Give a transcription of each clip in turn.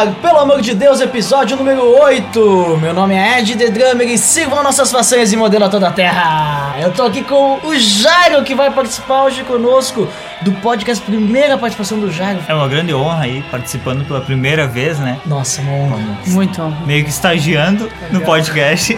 Ar! Pelo amor de Deus, episódio número 8. Meu nome é Ed The Drummer e sigam nossas façanhas e modelo a toda a terra. Eu tô aqui com o Jairo que vai participar hoje conosco do podcast, primeira participação do Jairo. É uma grande honra aí, participando pela primeira vez, né? Nossa, uma honra. Muito. Meio que estagiando no podcast.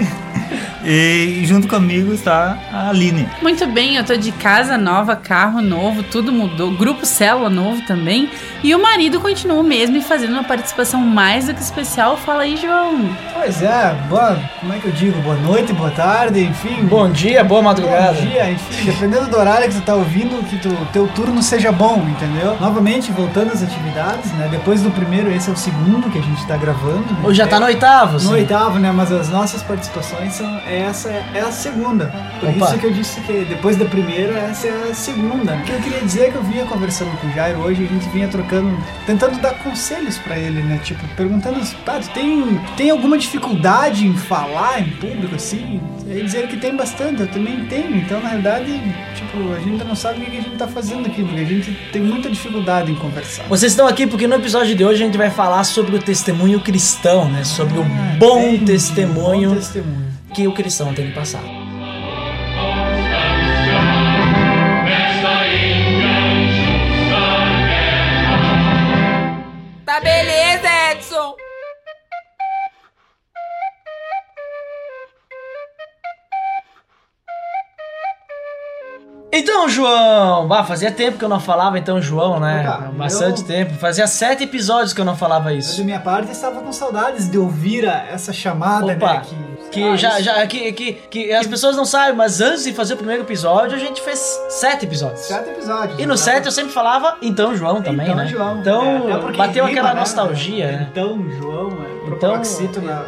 E junto comigo está a Aline. Muito bem, eu tô de casa nova, carro novo, tudo mudou, grupo célula novo também. E o marido continua o mesmo e fazendo uma participação mais do que especial. Fala aí, João. Pois é, boa, como é que eu digo? Boa noite, boa tarde, enfim. Bom dia, boa madrugada. Bom dia, enfim, dependendo do horário que você tá ouvindo, que o teu turno seja bom, entendeu? Novamente, voltando às atividades, né? Depois do primeiro, esse é o segundo que a gente tá gravando. né? Hoje já tá no oitavo, No sim. oitavo, né? Mas as nossas participações são. Essa é a segunda. Por Opa. isso que eu disse que depois da primeira, essa é a segunda. O que eu queria dizer é que eu vinha conversando com o Jairo hoje, a gente vinha trocando, tentando dar conselhos pra ele, né? Tipo, perguntando, tu tem, tem alguma dificuldade em falar em público, assim? Aí dizer que tem bastante, eu também tenho. Então, na realidade, tipo, a gente não sabe o que a gente tá fazendo aqui, porque a gente tem muita dificuldade em conversar. Vocês estão aqui porque no episódio de hoje a gente vai falar sobre o testemunho cristão, né? Sobre o bom testemunho Bom testemunho. Que o cristão tem que passar. Tá beleza, Então, João, bah, fazia tempo que eu não falava então João, né? Opa, Bastante eu- tempo. Fazia sete episódios que eu não falava Eu, isso. de minha parte, estava com saudades de ouvir a- essa chamada, Opa, né? Que Ah, já, isso- já que, que, que as pessoas não sabem, mas antes de fazer o primeiro episódio, a gente fez sete episódios. Sete episódios. E no sete eu sempre falava então João também, então, né? João. Então É, bateu rima, aquela né? nostalgia, né? Então, João, é Então, na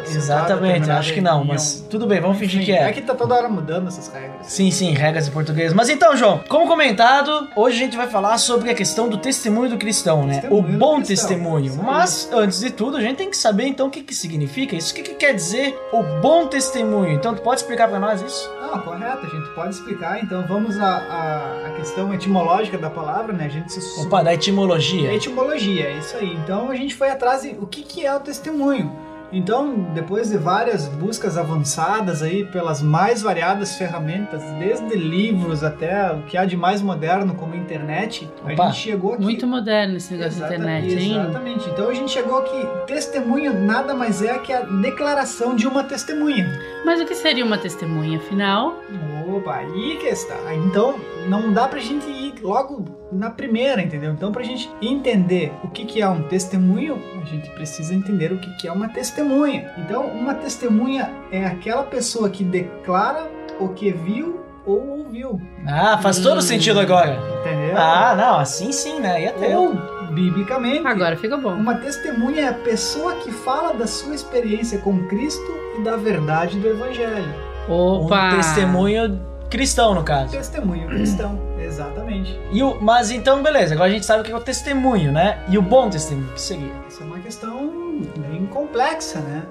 exatamente, terminada acho que não, mas tudo bem, vamos fingir Enfim, que é. É que tá toda hora mudando essas regras. Sim, sim, regras em português. Mas então, João, como comentado, hoje a gente vai falar sobre a questão do testemunho do cristão, né? Testemunho o bom testemunho. aí. Mas, antes de tudo, a gente tem que saber então o que, que significa isso. O que, que quer dizer o bom testemunho? Então, tu pode explicar pra nós isso? Não, correto, a gente pode explicar. Então, vamos à, à, à questão etimológica da palavra, né? A gente se Opa, da etimologia. Etimologia, é isso aí. Então a gente foi atrás de o que, que é o testemunho. Então, depois de várias buscas avançadas aí pelas mais variadas ferramentas, desde livros até o que há de mais moderno como a internet, Opa, a gente chegou aqui. Muito moderno esse negócio da internet, hein? Exatamente. Então a gente chegou aqui. Testemunho nada mais é que a declaração de uma testemunha. Mas o que seria uma testemunha, afinal? Opa, aí que está. Então, não dá pra gente ir logo na primeira, entendeu? Então, pra gente entender o que, que é um testemunho, a gente precisa entender o que, que é uma testemunha. Então, uma testemunha é aquela pessoa que declara o que viu ou ouviu, Ah, faz todo Hum. sentido agora. entendeu? Ah, não, assim sim, né? Ia ter. ou, biblicamente, Agora fica bom. uma testemunha é a pessoa que fala da sua experiência com Cristo e da verdade do Evangelho. Opa! Um testemunho cristão, no caso. Testemunho cristão, exatamente. E o, mas então, beleza, agora a gente sabe o que é o testemunho, né? E o bom testemunho, o que seria? Isso é uma questão bem complexa, né?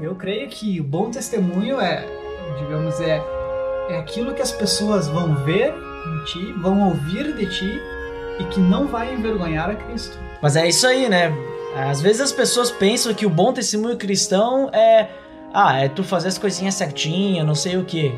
Eu creio que o bom testemunho é, digamos, é, é aquilo que as pessoas vão ver em ti, vão ouvir de ti e que não vai envergonhar a Cristo. Mas é isso aí, né? Às vezes as pessoas pensam que o bom testemunho cristão é. Ah, é tu fazer as coisinhas certinhas, não sei o que.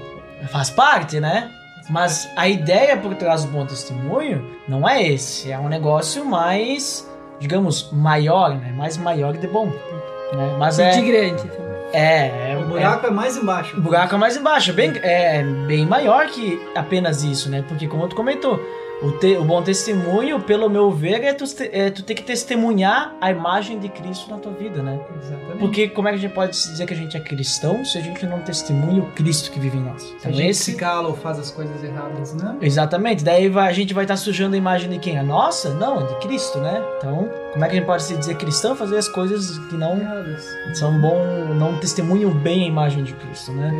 Faz parte, né? Mas a ideia por trás do bom testemunho não é esse. É um negócio mais, digamos, maior, né? Mais maior de bom. Né? Mas De é. grande também. É, é, O buraco é, mais embaixo. o buraco é mais embaixo, bem, é bem maior que apenas isso, né? Porque como tu comentou, O, te- o bom testemunho, pelo meu ver, é tu, é tu ter que testemunhar a imagem de Cristo na tua vida, né? Exatamente. Porque como é que a gente pode dizer que a gente é cristão se a gente não testemunha o Cristo que vive em nós? Se a Então gente esse se cala ou faz as coisas erradas, né? Exatamente, daí vai- a gente vai estar sujando a imagem de quem? A nossa? Não, é de Cristo, né? Então, como é que a gente pode se dizer cristão fazer as coisas que não Erradas. são bom, não testemunham bem a imagem de Cristo, né?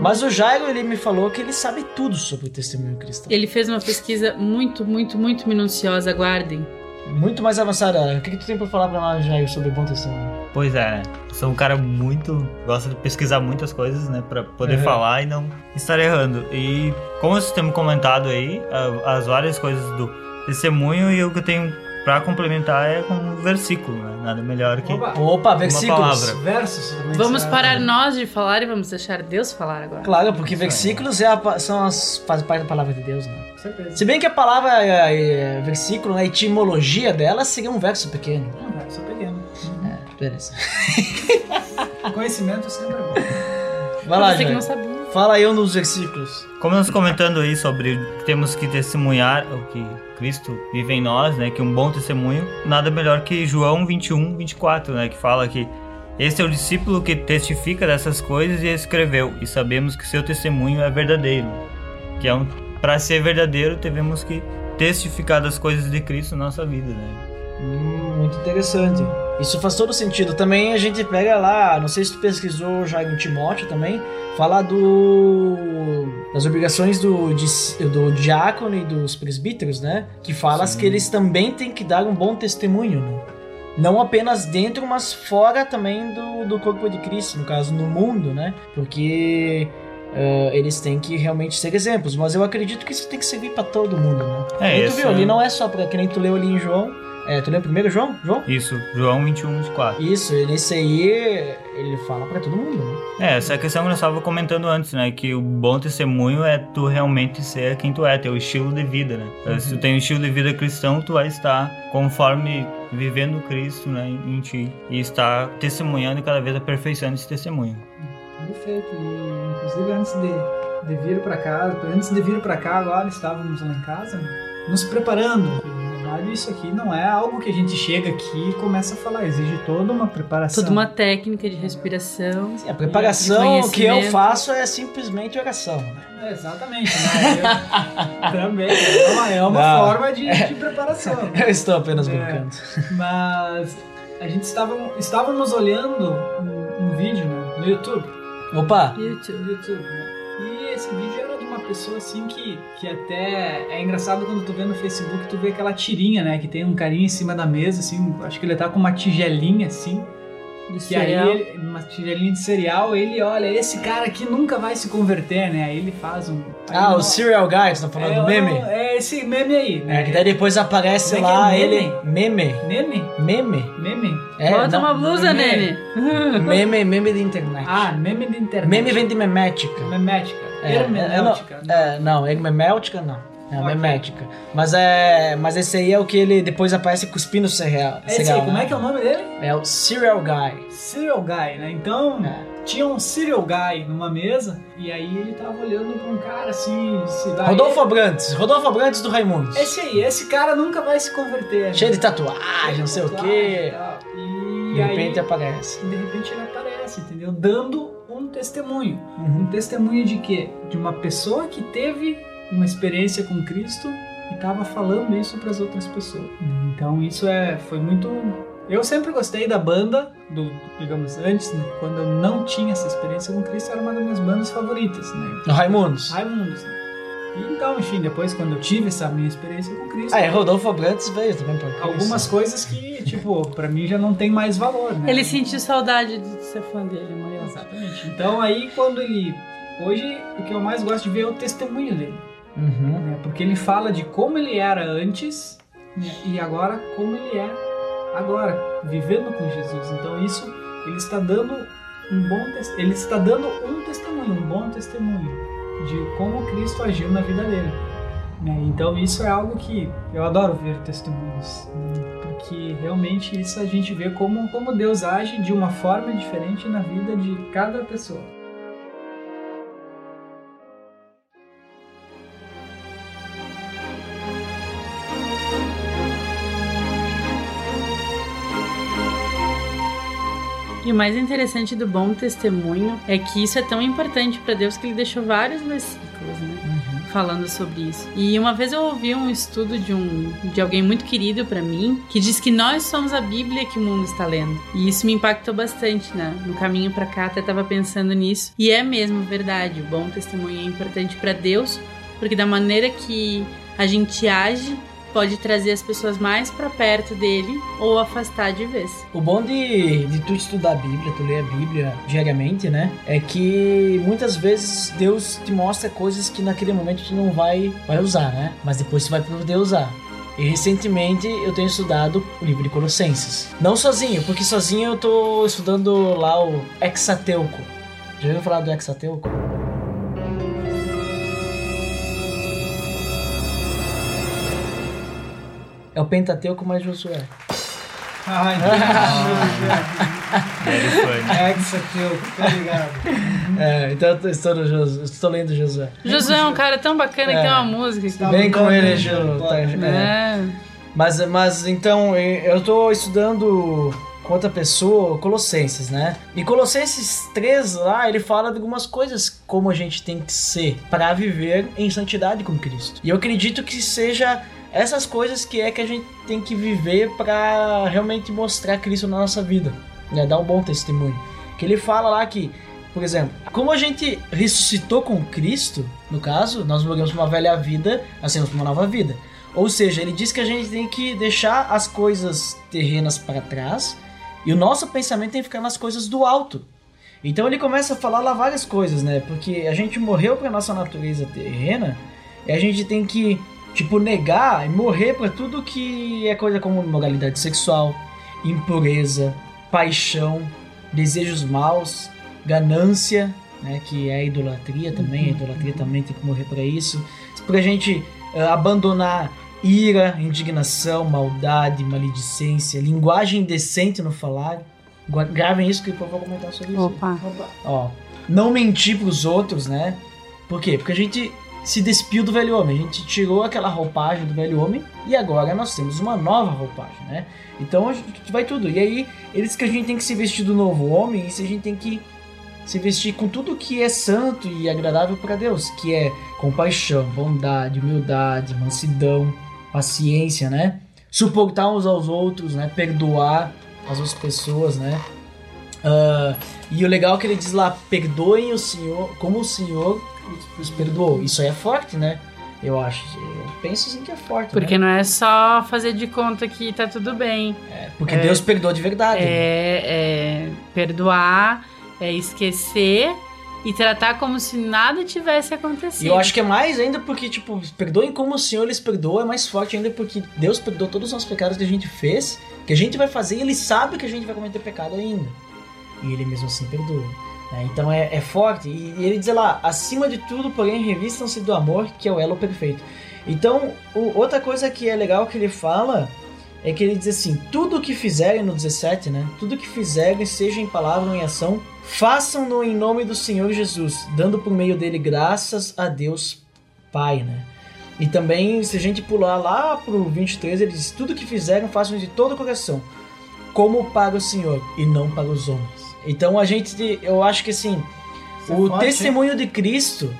Mas o Jairo, ele me falou que ele sabe tudo sobre o testemunho cristão. Ele fez uma pesquisa muito, muito, muito minuciosa, aguardem. Muito mais avançada. O que, que tu tem pra falar pra nós, Jairo, sobre bom testemunho? Pois é, né? Sou um cara muito. gosta de pesquisar muitas coisas, né? Pra poder Uhum. falar e não estar errando. E como vocês têm comentado aí, as várias coisas do testemunho, e o que eu tenho pra complementar é com um versículo, né? Nada melhor que. Opa, Opa, versículos. palavra. versos. Vamos sabe? parar nós de falar e vamos deixar Deus falar agora. Claro, porque versículos é a pa- são as, fazem parte da palavra de Deus, né? Com certeza. Se bem que a palavra é, é, versículo, a etimologia dela seria um verso pequeno. Um verso pequeno. Beleza. Conhecimento sempre é bom. Vai lá, Você que não sabia. Fala aí um dos versículos. Como nós comentando aí sobre que temos que testemunhar o que Cristo vive em nós, né? Que um bom testemunho, nada melhor que João 21, 24, né? Que fala que este é o discípulo que testifica dessas coisas e escreveu, e sabemos que seu testemunho é verdadeiro. Que é um, para ser verdadeiro, devemos que testificar das coisas de Cristo na nossa vida, né? Hum, muito interessante. Isso faz todo sentido. Também a gente pega lá, não sei se tu pesquisou já em Timóteo também, fala do das obrigações do, do diácono e dos presbíteros, né? Que fala que eles também têm que dar um bom testemunho, né? Não apenas dentro, mas fora também do, do corpo de Cristo, no caso, no mundo, né? Porque eh, eles têm que realmente ser exemplos. Mas eu acredito que isso tem que servir pra todo mundo, né? É, E tu viu, é- ali não é só pra que nem tu leu ali em João. É, tu leu primeiro João? João? Isso, João 21, 24. Isso, nesse aí ele fala pra todo mundo, né? É, essa questão que nós estávamos comentando antes, né? Que o bom testemunho é tu realmente ser quem tu é, teu estilo de vida, né? Se tu tem um estilo de vida cristão, tu vai estar conforme vivendo Cristo, né, em ti. E estar testemunhando e cada vez aperfeiçoando esse testemunho. Perfeito. E, inclusive, antes de, de vir pra cá, antes de vir pra cá, agora estávamos lá em casa, nos preparando. Verdade, isso aqui não é algo que a gente chega aqui e começa a falar. Exige toda uma preparação. Toda uma técnica de respiração. A preparação De que eu faço é simplesmente oração. né? É, Exatamente, né? Eu- também. É uma, é uma Não. forma de, de preparação. Eu estou apenas É. brincando. Mas a gente estava, estávamos olhando um, um vídeo né, no YouTube. Opa! YouTube. no YouTube, né? E esse vídeo era de uma pessoa assim que, que até é engraçado quando tu vê no Facebook, tu vê aquela tirinha, né? Que tem um carinha em cima da mesa, assim, acho que ele tá com uma tigelinha assim. De Que aí, ele, uma tigelinha de cereal, ele olha, esse cara aqui nunca vai se converter, né? Aí ele faz um. aí Ah, não- o Serial Guy, você tá falando é, do meme? É esse meme aí, né? É, que daí depois aparece Como é que lá é ele. Meme. Meme? Meme. Meme? É, Bota não, uma blusa não é nele. Meme, meme de internet. Ah, meme de internet. meme vem de memética. Memética. É, Hermenêutica. É, não, é meméutica não. É Ok. memética. Mas é. Mas esse aí é o que ele depois aparece cuspindo cereal. Esse aí, cereal, como né? é que é o nome dele? É o Serial Guy. Serial Guy, né? Então, É. tinha um Serial Guy numa mesa e aí ele tava olhando pra um cara assim, se vai. Rodolfo Abrantes. Rodolfo Abrantes do Raimundos. Esse aí, esse cara nunca vai se converter. Cheio né? de tatuagem, não sei o Tatuagem quê. e. E, De aí, repente aparece. de repente ele aparece, entendeu? Dando um testemunho. Um Uhum. testemunho de quê? De uma pessoa que teve uma experiência com Cristo e estava falando isso para as outras pessoas. Então isso é, foi muito. Eu sempre gostei da banda, do, digamos, antes, né, quando eu não tinha essa experiência com Cristo, era uma das minhas bandas favoritas, né? Raimundos. Raimundos, né? Então, enfim, depois quando eu tive essa minha experiência com Cristo, Ah, é, Rodolfo Abrantes veio também pra Cristo. algumas coisas que, tipo, pra mim já não tem mais valor, né? Ele sentiu saudade de ser fã dele, Maria. Exatamente. Então aí quando ele. Hoje o que eu mais gosto de ver é o testemunho dele. Uhum. né? Porque ele fala de como ele era antes né? e agora como ele é agora, vivendo com Jesus. Então isso ele está dando um bom ele está dando um testemunho, um bom testemunho de como Cristo agiu na vida dele. né? Então isso é algo que eu adoro ver testemunhos, porque realmente isso a gente vê como como Deus age de uma forma diferente na vida de cada pessoa. E o mais interessante do bom testemunho é que isso é tão importante para Deus que ele deixou vários versículos, né? Falando sobre isso. E uma vez eu ouvi um estudo de um de alguém muito querido para mim que diz que nós somos a Bíblia que o mundo está lendo. E isso me impactou bastante, né? No caminho para cá até tava pensando nisso. E é mesmo verdade, o bom testemunho é importante para Deus, porque da maneira que a gente age pode trazer as pessoas mais para perto dele ou afastar de vez. O bom de, de tu estudar a Bíblia, tu ler a Bíblia diariamente, né? É que muitas vezes Deus te mostra coisas que naquele momento tu não vai, vai usar, né? Mas depois tu vai poder usar. E recentemente eu tenho estudado o livro de Colossenses. Não sozinho, porque sozinho eu tô estudando lá o Hexateuco. Já ouviu falar do Hexateuco? É o Pentateuco mais Josué. Ai, é Hexateu, tá ligado? É, então eu estou, no Josué, estou lendo Josué. Josué é um cara tão bacana É. que tem uma música. que- Tá Vem com mudando, ele, Ju. Ju? tá, é. É. Mas, mas então, eu tô estudando com outra pessoa Colossenses, né? E Colossenses 3 lá, ele fala de algumas coisas como a gente tem que ser para viver em santidade com Cristo. E eu acredito que seja essas coisas que é que a gente tem que viver para realmente mostrar Cristo na nossa vida, né? Dar um bom testemunho. Que ele fala lá que, por exemplo, como a gente ressuscitou com Cristo, no caso, nós morremos uma velha vida, nascemos uma nova vida. Ou seja, ele diz que a gente tem que deixar as coisas terrenas para trás e o nosso pensamento tem que ficar nas coisas do alto. Então ele começa a falar lá várias coisas, né? Porque a gente morreu para nossa natureza terrena e a gente tem que, tipo, negar e morrer para tudo que é coisa como moralidade sexual, impureza, paixão, desejos maus, ganância, né? Que é a idolatria também. A idolatria também tem que morrer para isso. Pra gente eh, abandonar ira, indignação, maldade, maledicência, linguagem indecente no falar. Gravem isso que eu vou comentar sobre isso. Opa. Ó, não mentir pros outros, né? Por quê? Porque a gente se despiu do velho homem, a gente tirou aquela roupagem do velho homem e agora nós temos uma nova roupagem, né? Então vai tudo. E aí, eles que a gente tem que se vestir do novo homem, isso a gente tem que se vestir com tudo que é santo e agradável para Deus, que é compaixão, bondade, humildade, mansidão, paciência, né? Suportar uns aos outros, né? Perdoar as outras pessoas, né? Ah, e o legal é que ele diz lá, perdoem o Senhor como o Senhor os- os perdoou. Isso aí é forte, né? Eu acho. Eu penso assim que é forte. Porque né? não é só fazer de conta que tá tudo bem. Porque é- Deus perdoa de verdade. né? É, é perdoar, é esquecer e tratar como se nada tivesse acontecido. E eu acho que é mais ainda porque, tipo, perdoem como o Senhor lhes perdoa, é mais forte ainda porque Deus perdoou todos os nossos pecados que a gente fez, que a gente vai fazer e Ele sabe que a gente vai cometer pecado ainda. E Ele mesmo assim perdoa. Né? Então é, é forte. E, e ele diz lá, acima de tudo, porém, revistam-se do amor, que é o elo perfeito. Então, o- outra coisa que é legal que ele fala é que ele diz assim: tudo que fizerem no 17, né? Tudo que fizerem, seja em palavra ou em ação, façam-no em nome do Senhor Jesus, dando por meio dele graças a Deus Pai, né? E também, se a gente pular lá pro 23, ele diz: tudo que fizerem, façam de todo o coração, como para o Senhor e não para os homens. Então a gente, eu acho que assim, Isso é o hein? testemunho de Cristo,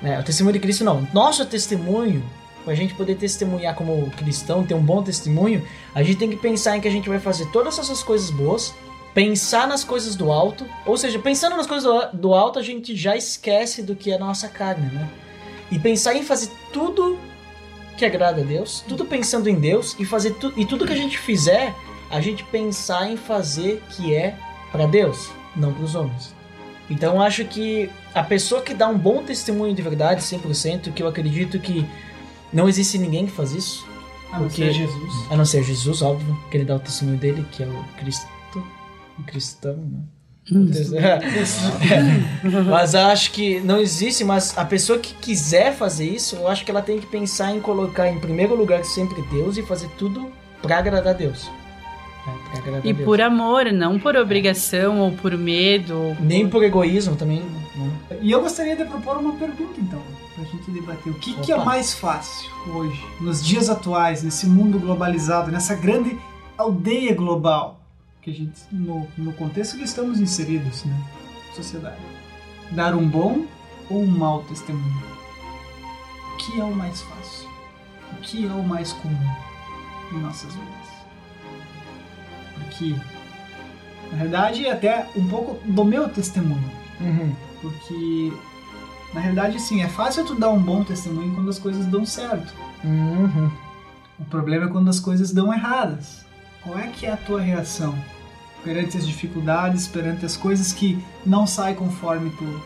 né? O testemunho de Cristo não, nosso testemunho, para a gente poder testemunhar como cristão, ter um bom testemunho, a gente tem que pensar em que a gente vai fazer todas essas coisas boas, pensar nas coisas do alto, ou seja, pensando nas coisas do, do alto, a gente já esquece do que é a nossa carne, né? E pensar em fazer tudo que agrada a Deus, tudo pensando em Deus e fazer tu, e tudo que a gente fizer, a gente pensar em fazer que é para Deus, não para os homens. Então eu acho que a pessoa que dá um bom testemunho de verdade, 100%, que eu acredito que não existe ninguém que faz isso, A não Porque- ser Jesus. a não ser Jesus, óbvio, que ele dá o testemunho dele, que é o Cristo, o cristão, né? mas eu acho que não existe, mas a pessoa que quiser fazer isso, eu acho que ela tem que pensar em colocar em primeiro lugar sempre Deus e fazer tudo pra agradar a Deus. É, agradar E por amor, não por obrigação ou por medo. ou Nem por egoísmo também. Né? E eu gostaria de propor uma pergunta, então, pra gente debater. O que, que é mais fácil hoje, nos dias atuais, nesse mundo globalizado, nessa grande aldeia global que a gente no, no contexto que estamos inseridos, né? Sociedade. Dar um bom ou um mau testemunho? O que é o mais fácil? O que é o mais comum em nossas vidas? Porque, na verdade, é até um pouco do meu testemunho. Uhum. Porque, na realidade, sim, é fácil tu dar um bom testemunho quando as coisas dão certo. Uhum. O problema é quando as coisas dão erradas. Qual é que é a tua reação perante as dificuldades, perante as coisas que não saem conforme tu,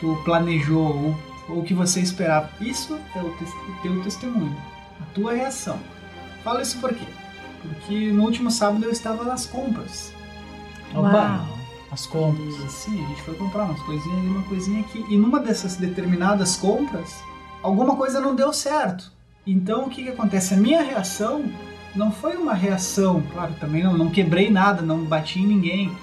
tu planejou ou, ou que você esperava? Isso é o, tes- o teu testemunho, a tua reação. Falo isso por quê? Porque no último sábado eu estava nas compras. Oba, as compras. E, sim, a gente foi comprar umas coisinhas ali, uma coisinha aqui. E numa dessas determinadas compras, alguma coisa não deu certo. Então o que, que acontece? A minha reação não foi uma reação, claro, também não, não quebrei nada, não bati em ninguém.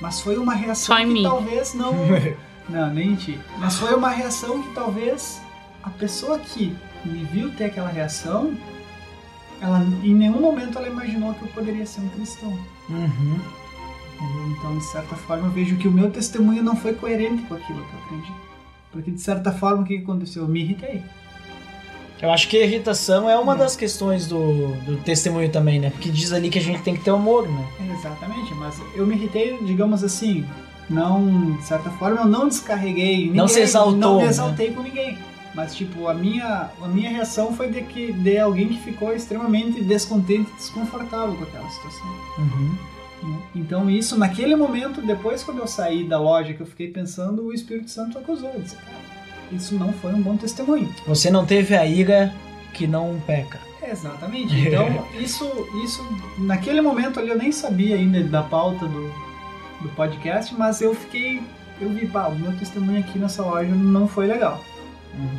Mas foi uma reação Só em que mim. talvez não. não, nem em ti. Mas foi uma reação que talvez a pessoa que me viu ter aquela reação, ela em nenhum momento ela imaginou que eu poderia ser um cristão. Uhum. Então, de certa forma, eu vejo que o meu testemunho não foi coerente com aquilo que eu aprendi. Porque, de certa forma, o que aconteceu? Eu me irritei. Eu acho que a irritação é uma das questões do, do testemunho também, né? Porque diz ali que a gente tem que ter humor, né? Exatamente, mas eu me irritei, digamos assim, não, de certa forma, eu não descarreguei ninguém. Não se exaltou, Não me né? exaltei com ninguém. Mas, tipo, a minha, a minha reação foi de, que, de alguém que ficou extremamente descontente e desconfortável com aquela situação. Uhum. Então, isso, naquele momento, depois quando eu saí da loja, que eu fiquei pensando, o Espírito Santo acusou. Eu disse, cara, isso não foi um bom testemunho. Você não teve a ira que não peca. Exatamente. Então, isso, isso, naquele momento ali eu nem sabia ainda da pauta do, do podcast, mas eu fiquei, eu vi, pá, o meu testemunho aqui nessa loja não foi legal,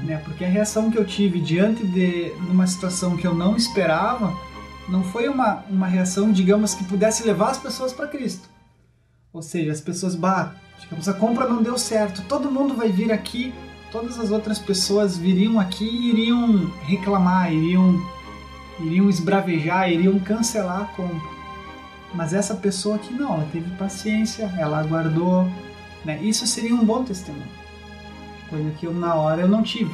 né? Porque a reação que eu tive diante de uma situação que eu não esperava, não foi uma, uma reação, digamos, que pudesse levar as pessoas para Cristo. Ou seja, as pessoas, bah, digamos, a compra não deu certo, todo mundo vai vir aqui, todas as outras pessoas viriam aqui e iriam reclamar, iriam iriam esbravejar, iriam cancelar a compra. Mas essa pessoa aqui não, ela teve paciência, ela aguardou, né? Isso seria um bom testemunho. Coisa que eu na hora eu não tive.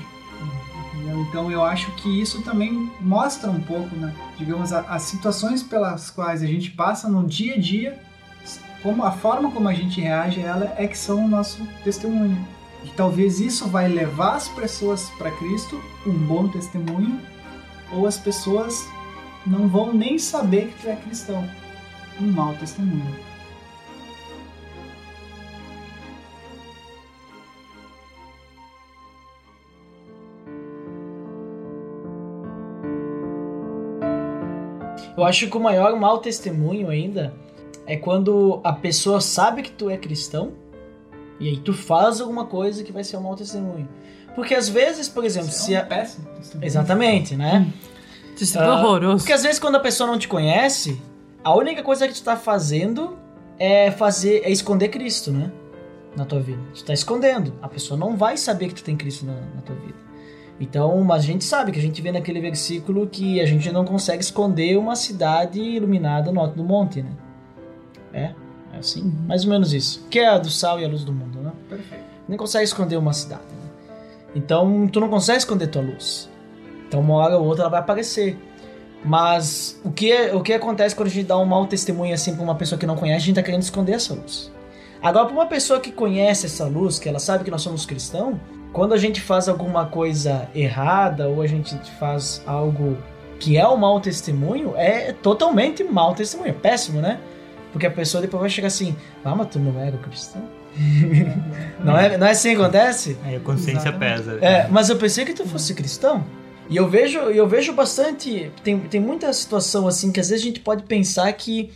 entendeu? Então eu acho que isso também mostra um pouco, né? Digamos, a- as situações pelas quais a gente passa no dia a dia, como a forma como a gente reage a ela é que são o nosso testemunho. E talvez isso vai levar as pessoas para Cristo, um bom testemunho, ou as pessoas não vão nem saber que tu é cristão. Um mau testemunho. Eu acho que o maior mau testemunho ainda é quando a pessoa sabe que tu é cristão e aí tu faz alguma coisa que vai ser um mau testemunho. Porque às vezes, por exemplo, Isso se é a... péssimo testemunho. Exatamente, né? Testemunho Ah, horroroso. Porque às vezes quando a pessoa não te conhece, a única coisa que tu tá fazendo é fazer é esconder Cristo, né? Na tua vida. Tu tá escondendo. A pessoa não vai saber que tu tem Cristo na, na tua vida. Então, mas a gente sabe que a gente vê naquele versículo que a gente não consegue esconder uma cidade iluminada no alto do monte, né? É, é assim, mais ou menos isso. Que é a do sal e a luz do mundo, né? Perfeito. nem consegue esconder uma cidade. né? Então, tu não consegue esconder tua luz. Então, uma hora ou outra ela vai aparecer. Mas o que, o que acontece quando a gente dá um mau testemunho assim pra uma pessoa que não conhece, a gente tá querendo esconder essa luz. Agora, pra uma pessoa que conhece essa luz, que ela sabe que nós somos cristãos, quando a gente faz alguma coisa errada ou a gente faz algo que é um mau testemunho, é totalmente mau testemunho. É péssimo, né? Porque a pessoa depois vai chegar assim, ah, mas tu não era cristão? não, é, não é assim que acontece? Aí a consciência Exatamente. pesa. É, mas eu pensei que tu fosse cristão. E eu vejo, eu vejo bastante. Tem, tem muita situação assim que às vezes a gente pode pensar que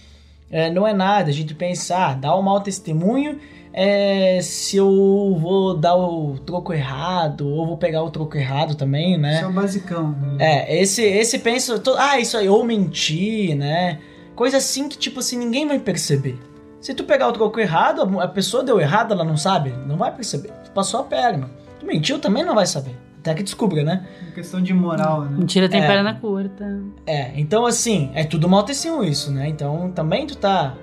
é, não é nada. A gente pensa, ah, dá um mau testemunho é, se eu vou dar o troco errado, ou vou pegar o troco errado também, né? Isso é o basicão. né? É, esse, esse pensa, ah, isso aí, ou mentir, né? Coisa assim que, tipo assim, ninguém vai perceber. Se tu pegar o troco errado, a pessoa deu errado, ela não sabe, não vai perceber. Tu passou a perna. Tu mentiu, também não vai saber. Até que descubra, né? Uma questão de moral, né? Mentira tem É. perna curta. É, então assim, é tudo mal testemunho isso, né? Então também tu tá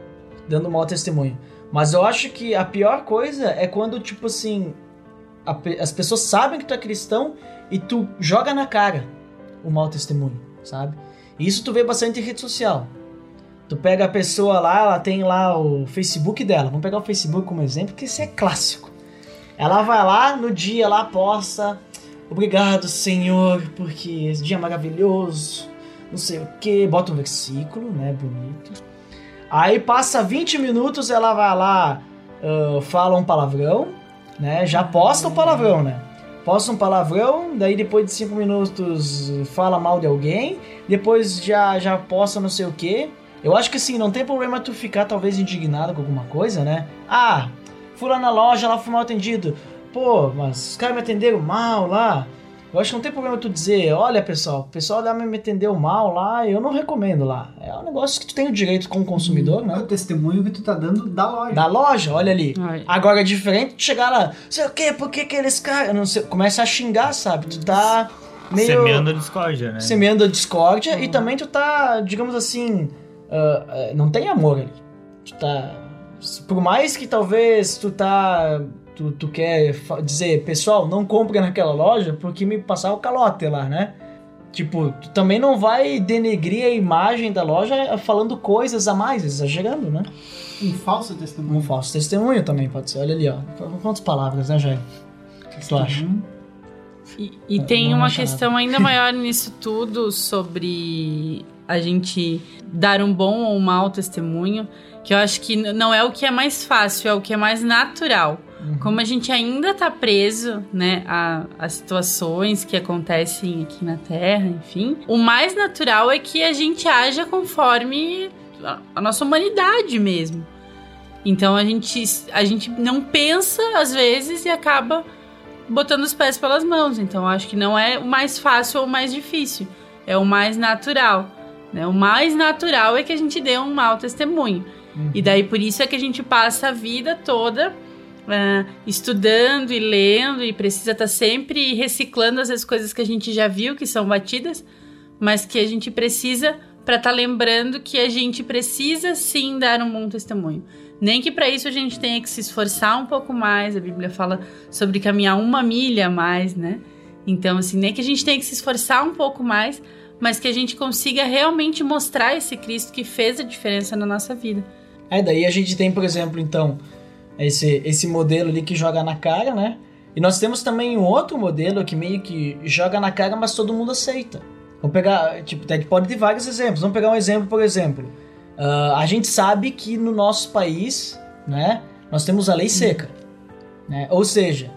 dando mau testemunho. Mas eu acho que a pior coisa é quando, tipo assim, a as pessoas sabem que tu é cristão e tu joga na cara o mau testemunho, sabe? E isso tu vê bastante em rede social. Tu pega a pessoa lá, ela tem lá o Facebook dela. Vamos pegar o Facebook como exemplo, porque isso é clássico. Ela vai lá no dia, lá posta. Obrigado, Senhor, porque esse dia é maravilhoso. Não sei o que. Bota um versículo, né? Bonito. Aí passa 20 minutos, ela vai lá, ah, fala um palavrão, né? Já posta o palavrão, né? Posta um palavrão, daí depois de 5 minutos fala mal de alguém, depois já, já posta não sei o que. Eu acho que assim, não tem problema tu ficar talvez indignado com alguma coisa, né? Ah, fui lá na loja, lá fui mal atendido. Pô, mas os caras me atenderam mal lá. Eu acho que não tem problema tu dizer, olha pessoal, o pessoal lá me atendeu mal lá, eu não recomendo lá. É um negócio que tu tem o direito como consumidor, É né? o testemunho que tu tá dando da loja. Da loja, olha ali. Ai. Agora é diferente tu chegar lá, sei o quê, por que aqueles caras. Não sei, começa a xingar, sabe? Tu tá meio. Semeando a discórdia, né? semeando a discórdia e também tu tá, digamos assim, ah, não tem amor ali. Tu tá. Por mais que talvez tu tá. Tu, tu quer dizer, pessoal, não compre naquela loja porque me passaram o calote lá, né? Tipo, tu também não vai denegrir a imagem da loja falando coisas a mais, exagerando, né? Um falso testemunho. Um falso testemunho também pode ser. Olha ali, ó. Quantas palavras, né, Jair? O que tu acha? E, e Não- tem não uma questão ainda maior nisso tudo sobre a gente dar um bom ou um mau testemunho, que eu acho que não é o que é mais fácil, é o que é mais natural. Como a gente ainda tá preso, né, a, a situações que acontecem aqui na Terra, enfim, o mais natural é que a gente haja conforme a, a nossa humanidade mesmo. Então a gente, a gente não pensa às vezes e acaba botando os pés pelas mãos. Então acho que não é o mais fácil ou o mais difícil, é o mais natural. Né? O mais natural é que a gente dê um mau testemunho. E daí por isso é que a gente passa a vida toda ah, estudando e lendo e precisa estar sempre reciclando as coisas que a gente já viu que são batidas, mas que a gente precisa para estar lembrando que a gente precisa sim dar um bom testemunho. Nem que para isso a gente tenha que se esforçar um pouco mais. A Bíblia fala sobre caminhar uma milha a mais, né? Então, assim, nem que a gente tenha que se esforçar um pouco mais, mas que a gente consiga realmente mostrar esse Cristo que fez a diferença na nossa vida. É, daí a gente tem, por exemplo, então, esse, esse modelo ali que joga na cara, né? E nós temos também um outro modelo que meio que joga na cara, mas todo mundo aceita. Vamos pegar, tipo, pode ter vários exemplos. Vamos pegar um exemplo, por exemplo. Ah, a gente sabe que no nosso país, né, nós temos a lei seca. Né? Ou seja,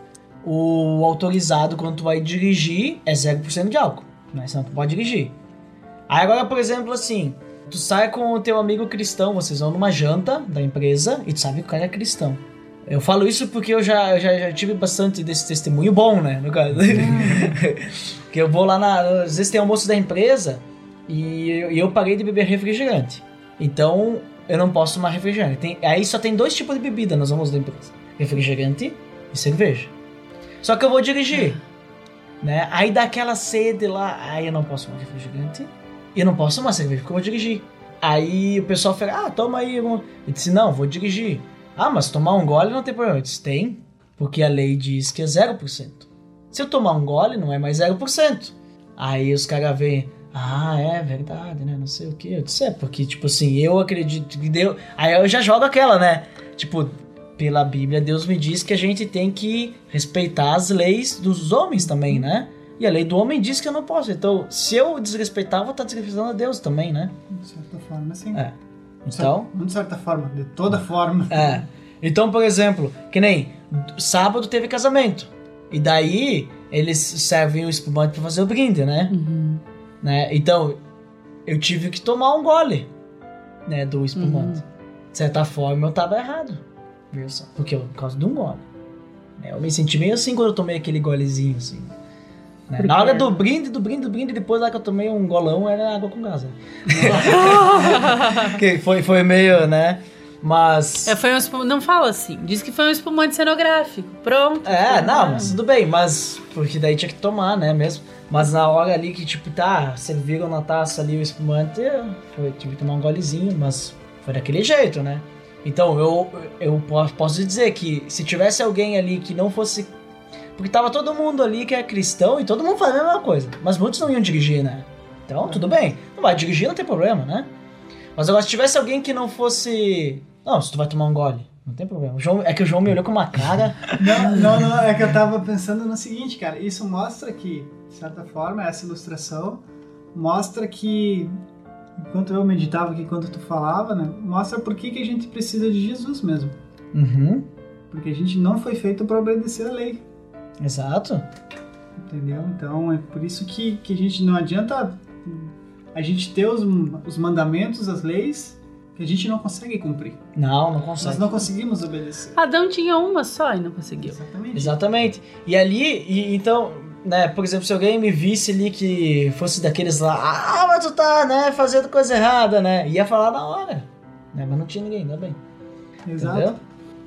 o autorizado quando tu vai dirigir é 0% de álcool. Né? Senão tu pode dirigir. Aí agora, por exemplo, assim, tu sai com o teu amigo cristão, vocês vão numa janta da empresa e tu sabe que o cara é cristão. Eu falo isso porque eu já, eu já, já tive bastante desse testemunho bom, né? No caso. que eu vou lá na. Às vezes tem almoço da empresa e eu, e eu parei de beber refrigerante. Então eu não posso tomar refrigerante. Tem- aí só tem dois tipos de bebida nos almoços da empresa: refrigerante e cerveja. Só que eu vou dirigir. Né? Aí dá aquela sede lá, aí eu não posso tomar refrigerante e eu não posso tomar cerveja porque eu vou dirigir. Aí o pessoal fala, ah, toma aí. um-" Eu disse, não, vou dirigir. Ah, mas tomar um gole não tem problema. Eu disse, tem, porque a lei diz que é 0%. Se eu tomar um gole, não é mais 0%. Aí os caras veem, ah, é verdade, né? Não sei o que. Eu disse, é, porque, tipo assim, eu acredito que Deus. Aí eu já jogo aquela, né? Tipo, pela Bíblia, Deus me diz que a gente tem que respeitar as leis dos homens também, né? E a lei do homem diz que eu não posso. Então, se eu desrespeitar, eu vou estar desrespeitando a Deus também, né? De certa forma, sim. É. Então. De certa forma, de toda forma. É. Então, por exemplo, que nem sábado teve casamento. E daí eles servem o espumante pra fazer o brinde, né? né? Então, eu tive que tomar um gole, né, do espumante. De certa forma, eu tava errado. Viu só? Porque eu, por causa de um gole. né? Eu me senti meio assim quando eu tomei aquele golezinho, assim. Né? Na hora do brinde, do brinde, do brinde, depois lá que eu tomei um golão, era água com gás. né? que foi, foi meio, né? Mas. É, foi um espum... Não fala assim. Diz que foi um espumante cenográfico. Pronto. É, não, mas tudo bem, mas. Porque daí tinha que tomar, né, mesmo. Mas na hora ali que, tipo, tá, serviram na taça ali o espumante, eu foi, tive que tomar um golezinho, mas foi daquele jeito, né? Então, eu, eu po- posso dizer que se tivesse alguém ali que não fosse. Porque tava todo mundo ali que é cristão e todo mundo fazendo a mesma coisa. Mas muitos não iam dirigir, né? Então, tudo bem. Não vai dirigir, não tem problema, né? Mas agora, se tivesse alguém que não fosse. Não, se tu vai tomar um gole, não tem problema. O João, é que o João me olhou com uma cara. Não, não, não, é que eu tava pensando no seguinte, cara. Isso mostra que, de certa forma, essa ilustração mostra que, enquanto eu meditava aqui, enquanto tu falava, né? Mostra por que, que a gente precisa de Jesus mesmo. Uhum. Porque a gente não foi feito para obedecer a lei. Exato. Entendeu? Então é por isso que, que a gente não adianta a gente ter os, os mandamentos, as leis, que a gente não consegue cumprir. Não, não Nós consegue. não conseguimos obedecer. Adão tinha uma só e não conseguiu. Exatamente. Exatamente. E ali, e, então, né, por exemplo, se alguém me visse ali que fosse daqueles lá, ah, mas tu tá, né, fazendo coisa errada, né? Ia falar na hora. Né? Mas não tinha ninguém, ainda bem. Exato. Entendeu?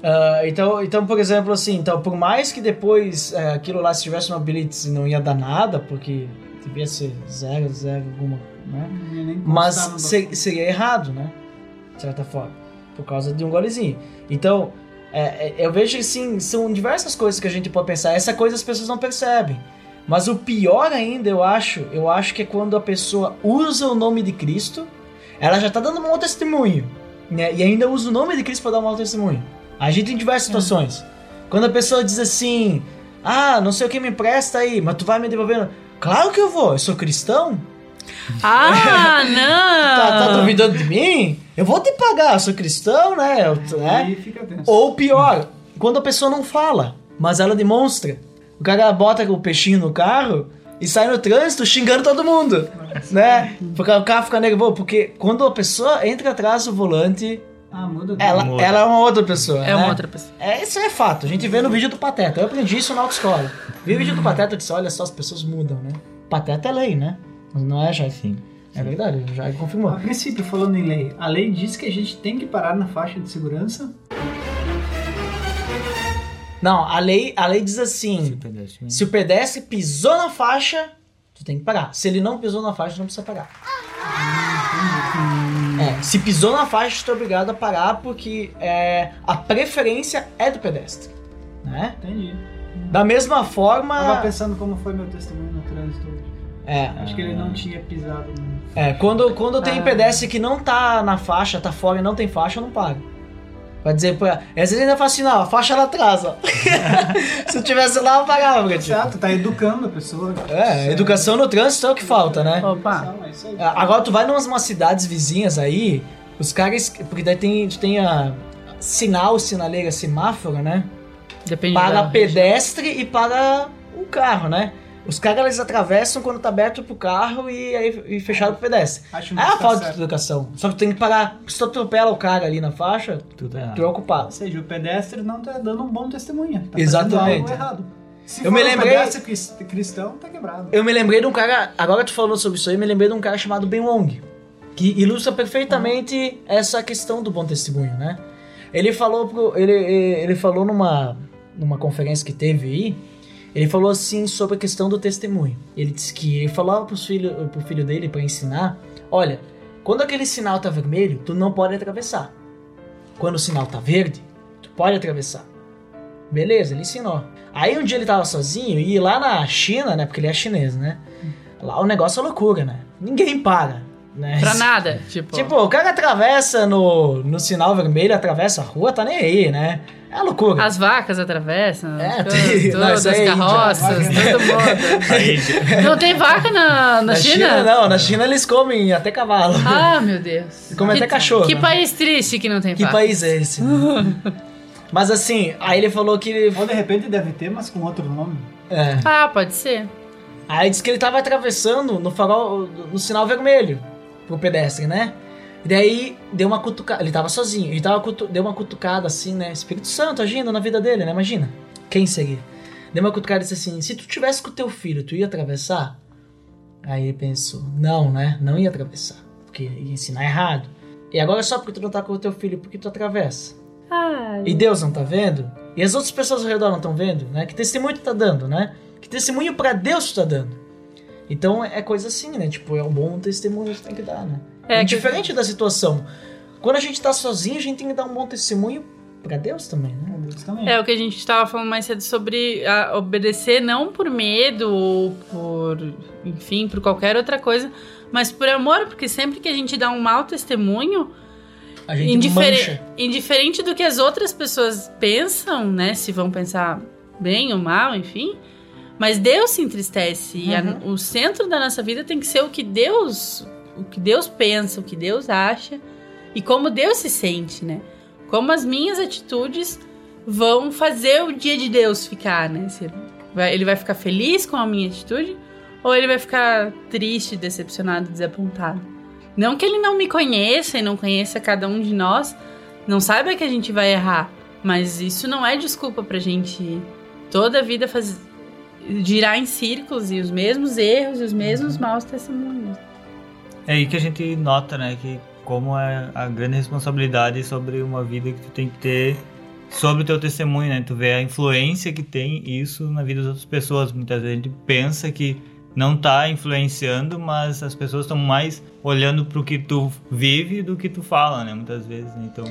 Ah, então, então, por exemplo, assim, então, por mais que depois eh, aquilo lá, se tivesse uma blitz, não ia dar nada, porque devia ser zero, zero, alguma, né? Mas constar no se- documento. seria errado, né? De certa forma. Por causa de um golezinho. Então, é, é, eu vejo assim, são diversas coisas que a gente pode pensar. Essa coisa as pessoas não percebem. Mas o pior ainda, eu acho, eu acho que é quando a pessoa usa o nome de Cristo, ela já tá dando um mau testemunho. Né? E ainda usa o nome de Cristo para dar um mau testemunho. A gente tem diversas situações. Quando a pessoa diz assim, ah, não sei o que me empresta aí, mas tu vai me devolvendo. Claro que eu vou, eu sou cristão. Ah, não! Tá, tá duvidando de mim? Eu vou te pagar, eu sou cristão, né? Eu- né? Ou pior, quando a pessoa não fala, mas ela demonstra. O cara bota o peixinho no carro e sai no trânsito xingando todo mundo, né? Porque o carro fica nervoso. Porque quando a pessoa entra atrás do volante, Ah, muda. ela, Muda. ela é uma outra pessoa. É né? uma outra pessoa. É, isso é fato. A gente vê no vídeo do Pateta. Eu aprendi isso na autoescola. Vi o vídeo do Pateta e disse: olha só, as pessoas mudam, né? Pateta é lei, né? Não é, Jair? Sim. É verdade, o Jair confirmou. A princípio, falando em lei, a lei diz que a gente tem que parar na faixa de segurança. Não, a lei, a lei diz assim: se o pedestre pisou na faixa, tu tem que pagar. Se ele não pisou na faixa, não precisa pagar. É, se pisou na faixa, tu é obrigado a parar porque é, a preferência é do pedestre. Né? Entendi. Da mesma Tava forma. pensando como foi meu testemunho no trânsito hoje. É, Acho que ele não tinha pisado no... é quando, quando tem Ah. pedestre que não tá na faixa, tá fora e não tem faixa, eu não pago. Vai dizer pra. Às vezes ainda fala assim, não, a faixa lá atrás, ó. se eu tivesse lá, eu pagava, porque, tipo, Exato, tá educando a pessoa. É, educação no trânsito é o que falta, né? Opa. Aí. Agora tu vai numas umas cidades vizinhas aí, os caras. Porque daí tem, tem a sinal, sinaleira, semáforo, né? Depende Para pedestre e para o carro, né? Os caras eles atravessam quando tá aberto pro carro e aí e fechado pro pedestre. Acho É a falta certo. de educação. Só que tu tem que parar. Se tu atropela o cara ali na faixa, Tudo errado. tu é ocupado. Ou seja, o pedestre não tá dando um bom testemunho. Tá Exatamente. errado. Se Eu for me um lembrei- pedestre cris- cristão, tá quebrado. Eu me lembrei de um cara, agora tu falou sobre isso aí, eu me lembrei de um cara chamado Ben Wong, que ilustra perfeitamente essa questão do bom testemunho, né? Ele falou pro, ele, ele falou numa numa conferência que teve aí, ele falou assim sobre a questão do testemunho. Ele disse que ele falava pros filho, pro filho dele para ensinar, olha, quando aquele sinal tá vermelho, tu não pode atravessar. Quando o sinal tá verde, tu pode atravessar. Beleza, ele ensinou. Aí um dia ele tava sozinho e lá na China, né? Porque ele é chinês, né? Lá o negócio é loucura, né? Ninguém para. Né? Pra nada. Tipo, Tipo, o cara atravessa no, no sinal vermelho, atravessa a rua, tá nem aí, né? É loucura. as vacas atravessam. É, tudo, tem- tudo, não, isso as é carroças, todo mundo. Aí, Não tem vaca na, na, China? não, na China eles comem até cavalo. Ah, meu Deus. Come que, até cachorro, Que né? país triste que não tem que vaca. país é esse? né? Mas assim, aí ele falou que. Ou de repente deve ter, mas com outro nome. É. Ah, pode ser. Aí disse que ele tava atravessando no farol, no sinal vermelho, pro pedestre, né? E daí deu uma cutucada. Ele tava sozinho, ele tava cutu- deu uma cutucada assim, né? Espírito Santo agindo na vida dele, né? Imagina. Quem seria? Deu uma cutucada e disse assim: se tu tivesse com o teu filho, tu ia atravessar? Aí ele pensou: não, né? Não ia atravessar, porque ia ensinar errado. E agora só porque tu não tá com o teu filho, porque tu atravessa. Ai. E Deus não tá vendo? E as outras pessoas ao redor não estão vendo, né? Que testemunho tu tá dando, né? Que testemunho pra Deus tu tá dando? Então é coisa assim, né? Tipo, é um bom testemunho que tu tem que dar, né? É, que- Diferente da situação. quando a gente tá sozinho, a gente tem que dar um bom testemunho pra Deus também, né? É, Deus também. É o que a gente estava falando mais cedo sobre a- obedecer não por medo ou por, enfim, por qualquer outra coisa, mas por amor, porque sempre que a gente dá um mau testemunho, A gente indifere- mancha. indiferente do que as outras pessoas pensam, né, se vão pensar bem ou mal, enfim, mas Deus se entristece e a- Uhum. o centro da nossa vida tem que ser o que Deus, o que Deus pensa, o que Deus acha e como Deus se sente, né? Como as minhas atitudes vão fazer o dia de Deus ficar, né? Ele vai ficar feliz com a minha atitude ou ele vai ficar triste, decepcionado, desapontado? Não que ele não me conheça e não conheça cada um de nós, não saiba que a gente vai errar, mas isso não é desculpa pra gente toda a vida faz... girar em círculos e os mesmos erros e os mesmos maus testemunhos. É aí que a gente nota, né, que como é a grande responsabilidade sobre uma vida que tu tem que ter sobre o teu testemunho, né? Tu vê a influência que tem isso na vida das outras pessoas. Muitas vezes a gente pensa que não tá influenciando, mas as pessoas estão mais olhando pro que tu vive do que tu fala, né? Muitas vezes, né? Então,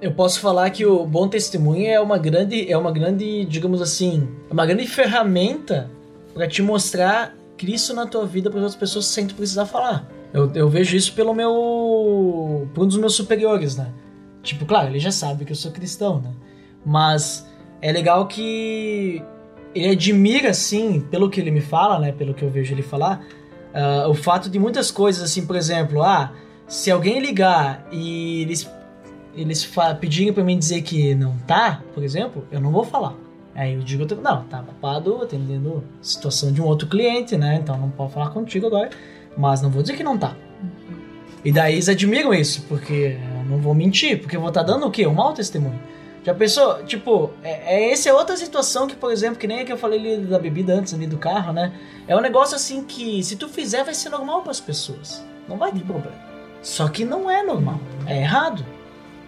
Eu posso falar que o bom testemunho é uma grande, é uma grande, digamos assim, é uma grande ferramenta pra te mostrar Cristo na tua vida para outras pessoas sem tu precisar falar. Eu, eu vejo isso pelo meu, por um dos meus superiores, né? Tipo, claro, ele já sabe que eu sou cristão, né? Mas é legal que ele admira, assim, pelo que ele me fala, né? Pelo que eu vejo ele falar, ah, o fato de muitas coisas, assim, por exemplo, ah, se alguém ligar e eles eles pedirem pra mim dizer que não tá, por exemplo, eu não vou falar. Aí eu digo, não, tá ocupado atendendo situação de um outro cliente, né? Então não posso falar contigo agora, mas não vou dizer que não tá. E daí eles admiram isso, porque eu não vou mentir, porque eu vou estar dando o quê? Um mau testemunho. Já pensou? Tipo, é, é essa é outra situação que, por exemplo, que nem a que eu falei ali da bebida antes ali do carro, né? É um negócio assim que se tu fizer vai ser normal para as pessoas. Não vai ter problema. Só que não é normal. É errado.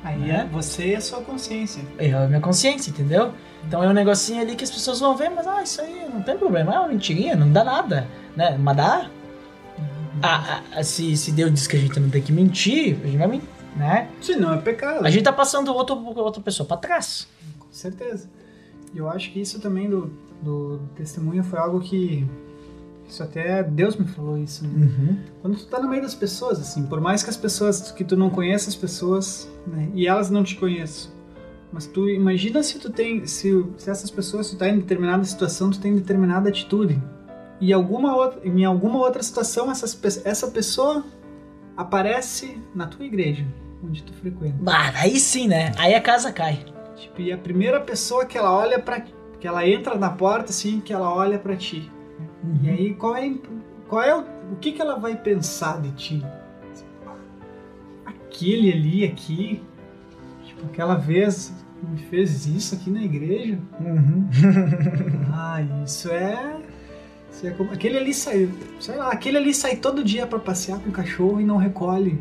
Aí né? é você e a sua consciência. É a minha consciência, entendeu? Então é um negocinho ali que as pessoas vão ver, mas ah, isso aí não tem problema, é uma mentirinha, não dá nada, né? Mas dá. Ah, ah, se, se Deus diz que a gente não tem que mentir, a gente vai mentir, né? Se não é pecado. A gente tá passando outro, outra pessoa pra trás. Com certeza. E eu acho que isso também do, do testemunho foi algo que. Isso até Deus me falou isso, né? Quando tu tá no meio das pessoas, assim, por mais que as pessoas, que tu não conheça as pessoas, né, e elas não te conheçam, mas tu imagina se tu tem, se, se essas pessoas, tu tá em determinada situação, tu tem determinada atitude, e alguma outra, em alguma outra situação, essas, pe- essa pessoa aparece na tua igreja, onde tu frequenta. Bah, aí sim, né? Aí a casa cai. Tipo, e a primeira pessoa que ela olha para que ela entra na porta assim, que ela olha pra ti. E aí qual é qual é o, o que que ela vai pensar de ti? Aquele ali aqui, tipo, aquela vez me fez isso aqui na igreja. Uhum. Ah, isso é é como, aquele ali saiu, sei lá, aquele ali sai todo dia pra passear com o cachorro e não recolhe.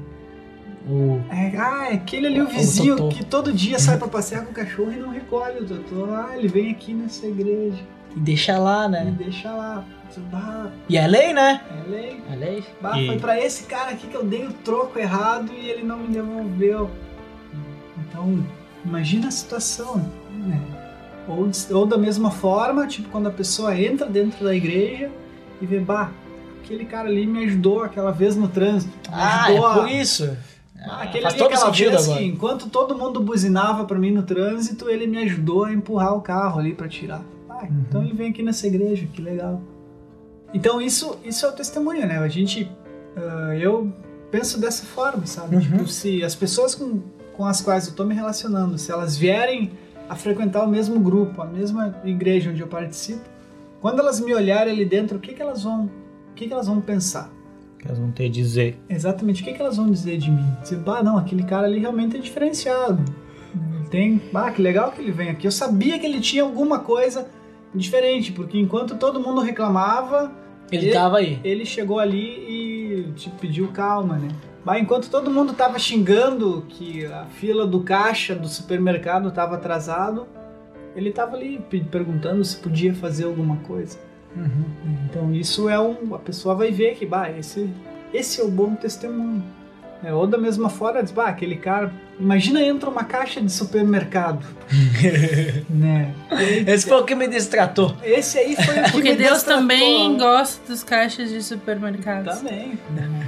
O- É, ah, é aquele ali, o O vizinho Totô. que todo dia sai pra passear com o cachorro e não recolhe o Totô. Ah, ele vem aqui nessa igreja E deixa lá, e né? deixa lá. Bah, E é lei, né? é lei. É lei. Bah, E- foi pra esse cara aqui que eu dei o troco errado e ele não me devolveu. Então, imagina a situação, né? Ou, ou da mesma forma, tipo, quando a pessoa entra dentro da igreja e vê, bah, aquele cara ali me ajudou aquela vez no trânsito. Ah, é a- por isso. Ah, Ah, aquele faz ali, todo sentido vez agora. que enquanto todo mundo buzinava pra mim no trânsito, ele me ajudou a empurrar o carro ali pra tirar. Ah, Uhum. então ele vem aqui nessa igreja, que legal. Então isso, isso é o testemunho, né? A gente, ah, eu penso dessa forma, sabe? Uhum. Tipo, se as pessoas com, com as quais eu tô me relacionando, se elas vierem a frequentar o mesmo grupo, a mesma igreja onde eu participo, quando elas me olharem ali dentro, o que que elas vão, o que que elas vão pensar? que elas vão ter a dizer. Exatamente, o que, que elas vão dizer de mim? Dizer, bah, não, aquele cara ali realmente é diferenciado. Ele tem, bah, que legal que ele vem aqui. Eu sabia que ele tinha alguma coisa diferente, porque enquanto todo mundo reclamava, Ele tava aí. ele chegou ali e te pediu calma, né? Bah, enquanto todo mundo tava xingando que a fila do caixa do supermercado tava atrasado, ele tava ali pe- perguntando se podia fazer alguma coisa. Então isso é um. A pessoa vai ver que, bah, esse, esse é o bom testemunho. É, ou da mesma forma, diz, bah, aquele cara. Imagina entra uma caixa de supermercado. né? Esse foi o que me distratou. Esse aí foi o que Porque me Deus destratou. também gosta dos caixas de supermercados. Também. né?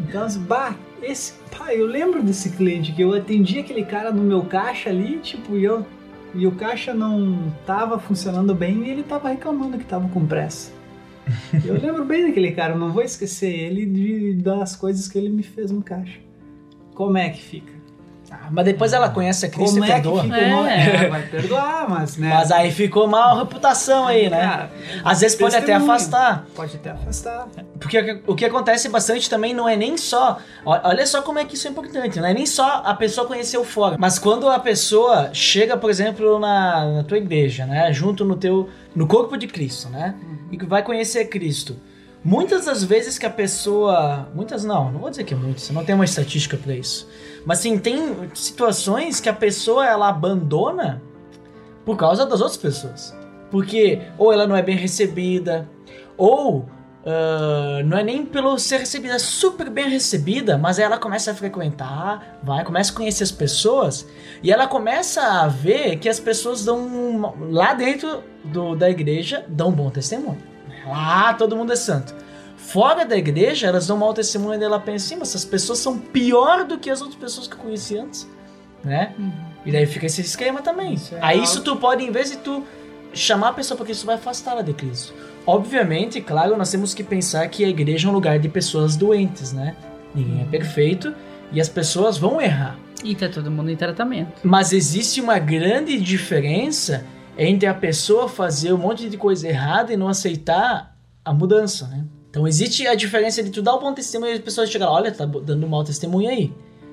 Então, assim, bah, esse. Pá, eu lembro desse cliente que eu atendi aquele cara no meu caixa ali, tipo, e eu. E o caixa não tava funcionando bem e ele tava reclamando que tava com pressa. Eu lembro bem daquele cara, não vou esquecer ele de, das coisas que ele me fez no caixa. Como é que fica? Ah, mas depois ela conhece a Cristo Como e é que perdoa. fica? É. o? É, vai perdoar, mas né? Mas aí ficou mal a reputação aí, né? Cara, Às vezes pode até afastar. Pode até afastar. Porque o que acontece bastante também não é nem só. Olha só como é que isso é importante. Não é nem só a pessoa conhecer o fora. Mas quando a pessoa chega, por exemplo, na, na tua igreja, né? Junto no teu. no corpo de Cristo, né? E que vai conhecer Cristo. Muitas das vezes que a pessoa. Muitas não, não vou dizer que é muitas, não tenho uma estatística pra isso. Mas assim, tem situações que a pessoa ela abandona por causa das outras pessoas. Porque ou ela não é bem recebida, ou ah, não é nem pelo ser recebida, é super bem recebida, mas ela começa a frequentar, vai, começa a conhecer as pessoas e ela começa a ver que as pessoas dão lá dentro do- da igreja dão um bom testemunho. Lá todo mundo é santo. Fora da igreja, elas dão mau testemunho e ela pensa, sim, mas essas pessoas são pior do que as outras pessoas que eu conheci antes, né? E daí fica esse esquema também. Isso é Aí algo- isso tu pode, em vez de tu chamar a pessoa porque isso vai afastá-la de Cristo. Obviamente, claro, nós temos que pensar que a igreja é um lugar de pessoas doentes, né? Ninguém é perfeito e as pessoas vão errar. E tá todo mundo em tratamento. Mas existe uma grande diferença entre a pessoa fazer um monte de coisa errada e não aceitar a mudança, né? Então existe a diferença de tu dar um bom testemunho e as pessoas chegam lá, olha, tá dando um mau testemunho aí.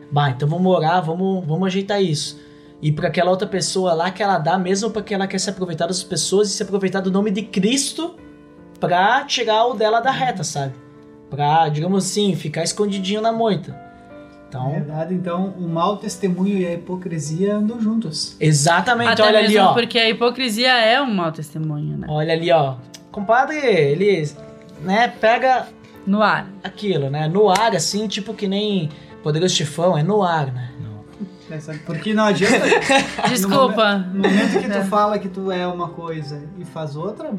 Bah, então vamos orar, vamos, vamos ajeitar isso. E para aquela outra pessoa lá que ela dá, mesmo porque ela quer se aproveitar das pessoas e se aproveitar do nome de Cristo pra tirar o dela da reta, sabe? Pra, digamos assim, ficar escondidinho na moita. Na Então, verdade, então, o mau testemunho e a hipocrisia andam juntos. exatamente, Até olha mesmo ali, ó. porque a hipocrisia é um mau testemunho, né? Olha ali, ó. Compadre, ele, né, pega No ar. aquilo, né, no ar, assim, tipo que nem Poderoso Chefão, é no ar, né? É, sabe? Porque não adianta. Desculpa. No momento que tu fala que tu é uma coisa e faz outra,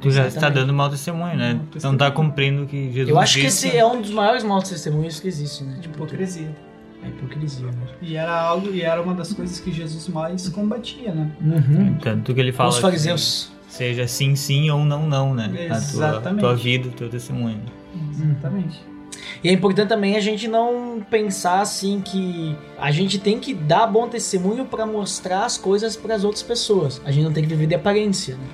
Tu já está dando mau testemunho, né? Não testemunho. tá cumprindo o que Jesus Eu acho que disse. esse é um dos maiores maus testemunhos que existe, né? Tipo, hipocrisia. é hipocrisia, né? E era algo, e era uma das coisas que Jesus mais combatia, né? Uhum. Tanto que ele fala Os fariseus. Seja sim, sim ou não, não, né? A tua, Exatamente. tua vida, o teu testemunho. Exatamente. E é importante também a gente não pensar assim que a gente tem que dar bom testemunho pra mostrar as coisas para as outras pessoas. A gente não tem que viver de aparência, né?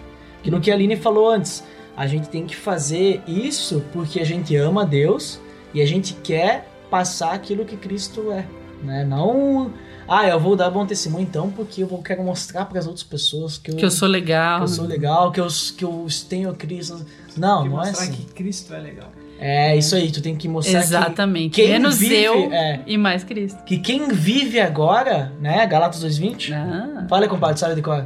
Que no que a Aline falou antes, a gente tem que fazer isso porque a gente ama a Deus e a gente quer passar aquilo que Cristo é, né? Não, ah, eu vou dar bom testemunho então porque eu vou quero mostrar para as outras pessoas que eu, Que eu sou legal. que eu sou legal, que eu, que eu tenho Cristo. Não, não é mostrar assim. que Cristo é legal. É isso aí, tu tem que mostrar que Exatamente. quem Menos vive- eu é. e mais Cristo. que quem vive agora, né, Galatas 2:20. Ah. Fala, compadre, sabe de qual?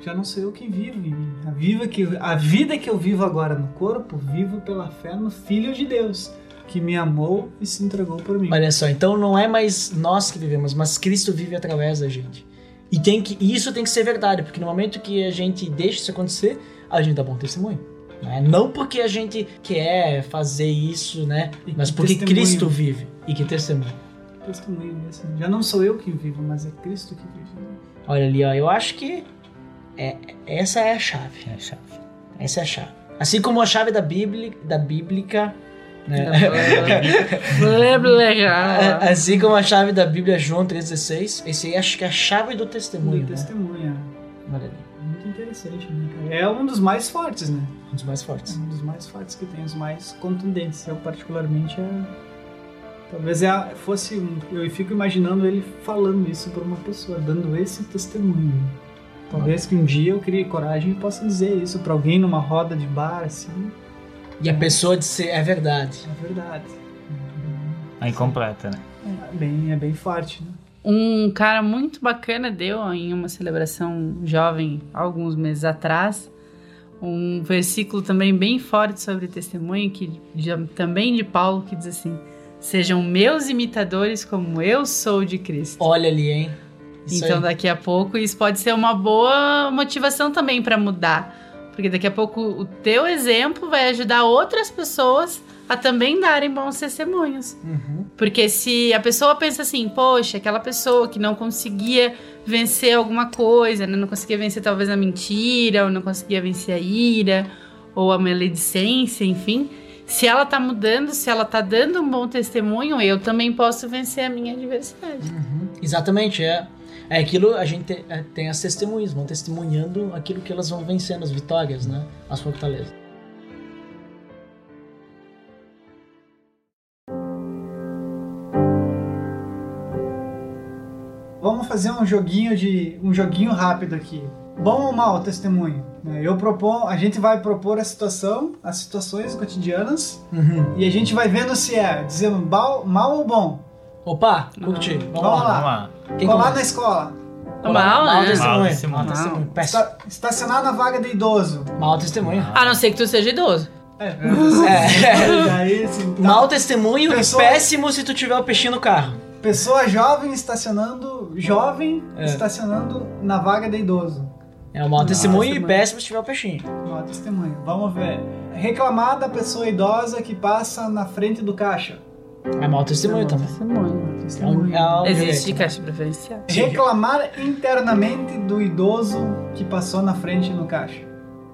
Já não sou eu quem vivo. A, viva que, a vida que eu vivo agora no corpo, vivo pela fé no Filho de Deus, que me amou e se entregou por mim. Olha só, então não é mais nós que vivemos, mas Cristo vive através da gente. E tem que e isso tem que ser verdade, porque no momento que a gente deixa isso acontecer, a gente dá bom testemunho. Né? Não porque a gente quer fazer isso, né? E Mas que porque testemunho. Cristo vive. E que testemunho. Testemunho mesmo. Já não sou eu que vivo, mas é Cristo que vive. Olha ali, ó, eu acho que é, essa é a chave. É a chave. Essa é a chave. Assim como a chave da Bíblia, da bíblica, né? Assim como a chave da Bíblia João 3,16, esse aí acho que é a chave do testemunho. Do né? testemunha. Olha ali, Muito interessante, né, cara? É um dos mais fortes, né? um dos mais É fortes. um dos mais fortes que tem, os mais contundentes. Eu, particularmente, é... talvez é a- fosse. um- Eu fico imaginando ele falando isso para uma pessoa, dando esse testemunho. Talvez que um dia eu crie coragem e possa dizer isso para alguém numa roda de bar, assim. E a pessoa disse, é verdade. É verdade. Aí completa, né? É bem, é bem forte, né? Um cara muito bacana deu em uma celebração jovem alguns meses atrás um versículo também bem forte sobre testemunho que de- também de Paulo que diz assim: Sejam meus imitadores como eu sou de Cristo. Olha ali, hein? Isso então, aí. daqui a pouco, isso pode ser uma boa motivação também para mudar. Porque daqui a pouco o teu exemplo vai ajudar outras pessoas a também darem bons testemunhos. Uhum. Porque se a pessoa pensa assim, poxa, aquela pessoa que não conseguia vencer alguma coisa, né? não conseguia vencer talvez a mentira, ou não conseguia vencer a ira, ou a maledicência, enfim. Se ela tá mudando, se ela tá dando um bom testemunho, eu também posso vencer a minha adversidade. Exatamente, é. É aquilo, a gente tem, é, tem as testemunhas, vão testemunhando aquilo que elas vão vencendo, as vitórias, né? As fortalezas. Vamos fazer um joguinho de um joguinho rápido aqui. Bom ou mal testemunho? né? Eu propor, a gente vai propor a situação, as situações cotidianas Uhum. e a gente vai vendo se é dizer mal, mal ou bom. Opa, curti. Vamos, Vamos lá. lá. Vamos lá. Quem Colar começa? na escola, Mal, né? testemunho. Mal testemunho. Mal testemunho. Mal. Péssimo. esta- estacionar na vaga de idoso. Mal testemunho. A não ser que tu seja idoso. É, É. Daí, assim, tá. Mal testemunho Pessoa- e péssimo se tu tiver o peixinho no carro. Pessoa jovem estacionando, jovem É. estacionando na vaga de idoso. É o mau testemunho e testemunho. péssimo se tiver o peixinho. Ó, testemunho. Vamos ver. Reclamar da pessoa idosa que passa na frente do caixa. É mau testemunho também. Testemunho. É um, é um Existe direito. caixa preferencial. Reclamar internamente do idoso que passou na frente no caixa.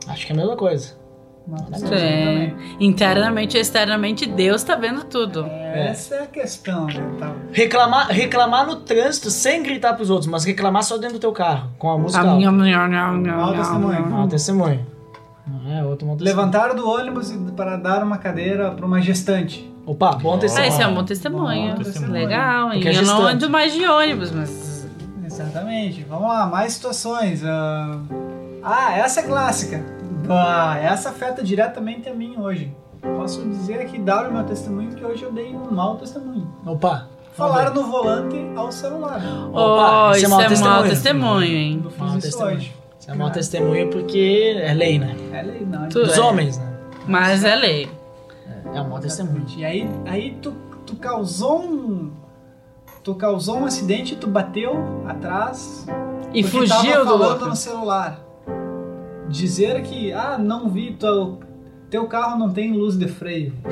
Acho que é a mesma coisa. Não, É. testemunho É. Internamente e externamente, Deus tá vendo tudo. Essa é a questão, né? Tá. Reclamar, reclamar no trânsito sem gritar pros outros, mas reclamar só dentro do teu carro, com a música A minha, minha, minha, minha, Mau testemunho. Mau testemunho. É outro mau testemunho. Levantar do ônibus para dar uma cadeira para uma gestante. Opa, bom Ah, testemunho. esse é um bom testemunho. Bom testemunho. Legal, hein? Porque é Eu não ando mais de ônibus, mas. Exatamente. Vamos lá, mais situações. Ah, ah, essa é clássica. Ah, essa afeta diretamente a mim hoje. Posso dizer aqui, dar o meu testemunho, que hoje eu dei um mau testemunho. Opa. Falar vamos no volante ao celular. Opa, oh, esse é isso mau é mau testemunho. testemunho, hein? Eu fiz Mau isso testemunho. hoje. Isso é mau testemunho porque é lei, né? É lei, não. é Dos é. homens, né? Mas é lei. É um mau testemunho. E aí, aí tu, tu causou um. Tu causou um acidente, tu bateu atrás E fugiu do falando louco. no celular. Dizer que, ah, não vi, teu, teu carro não tem luz de freio.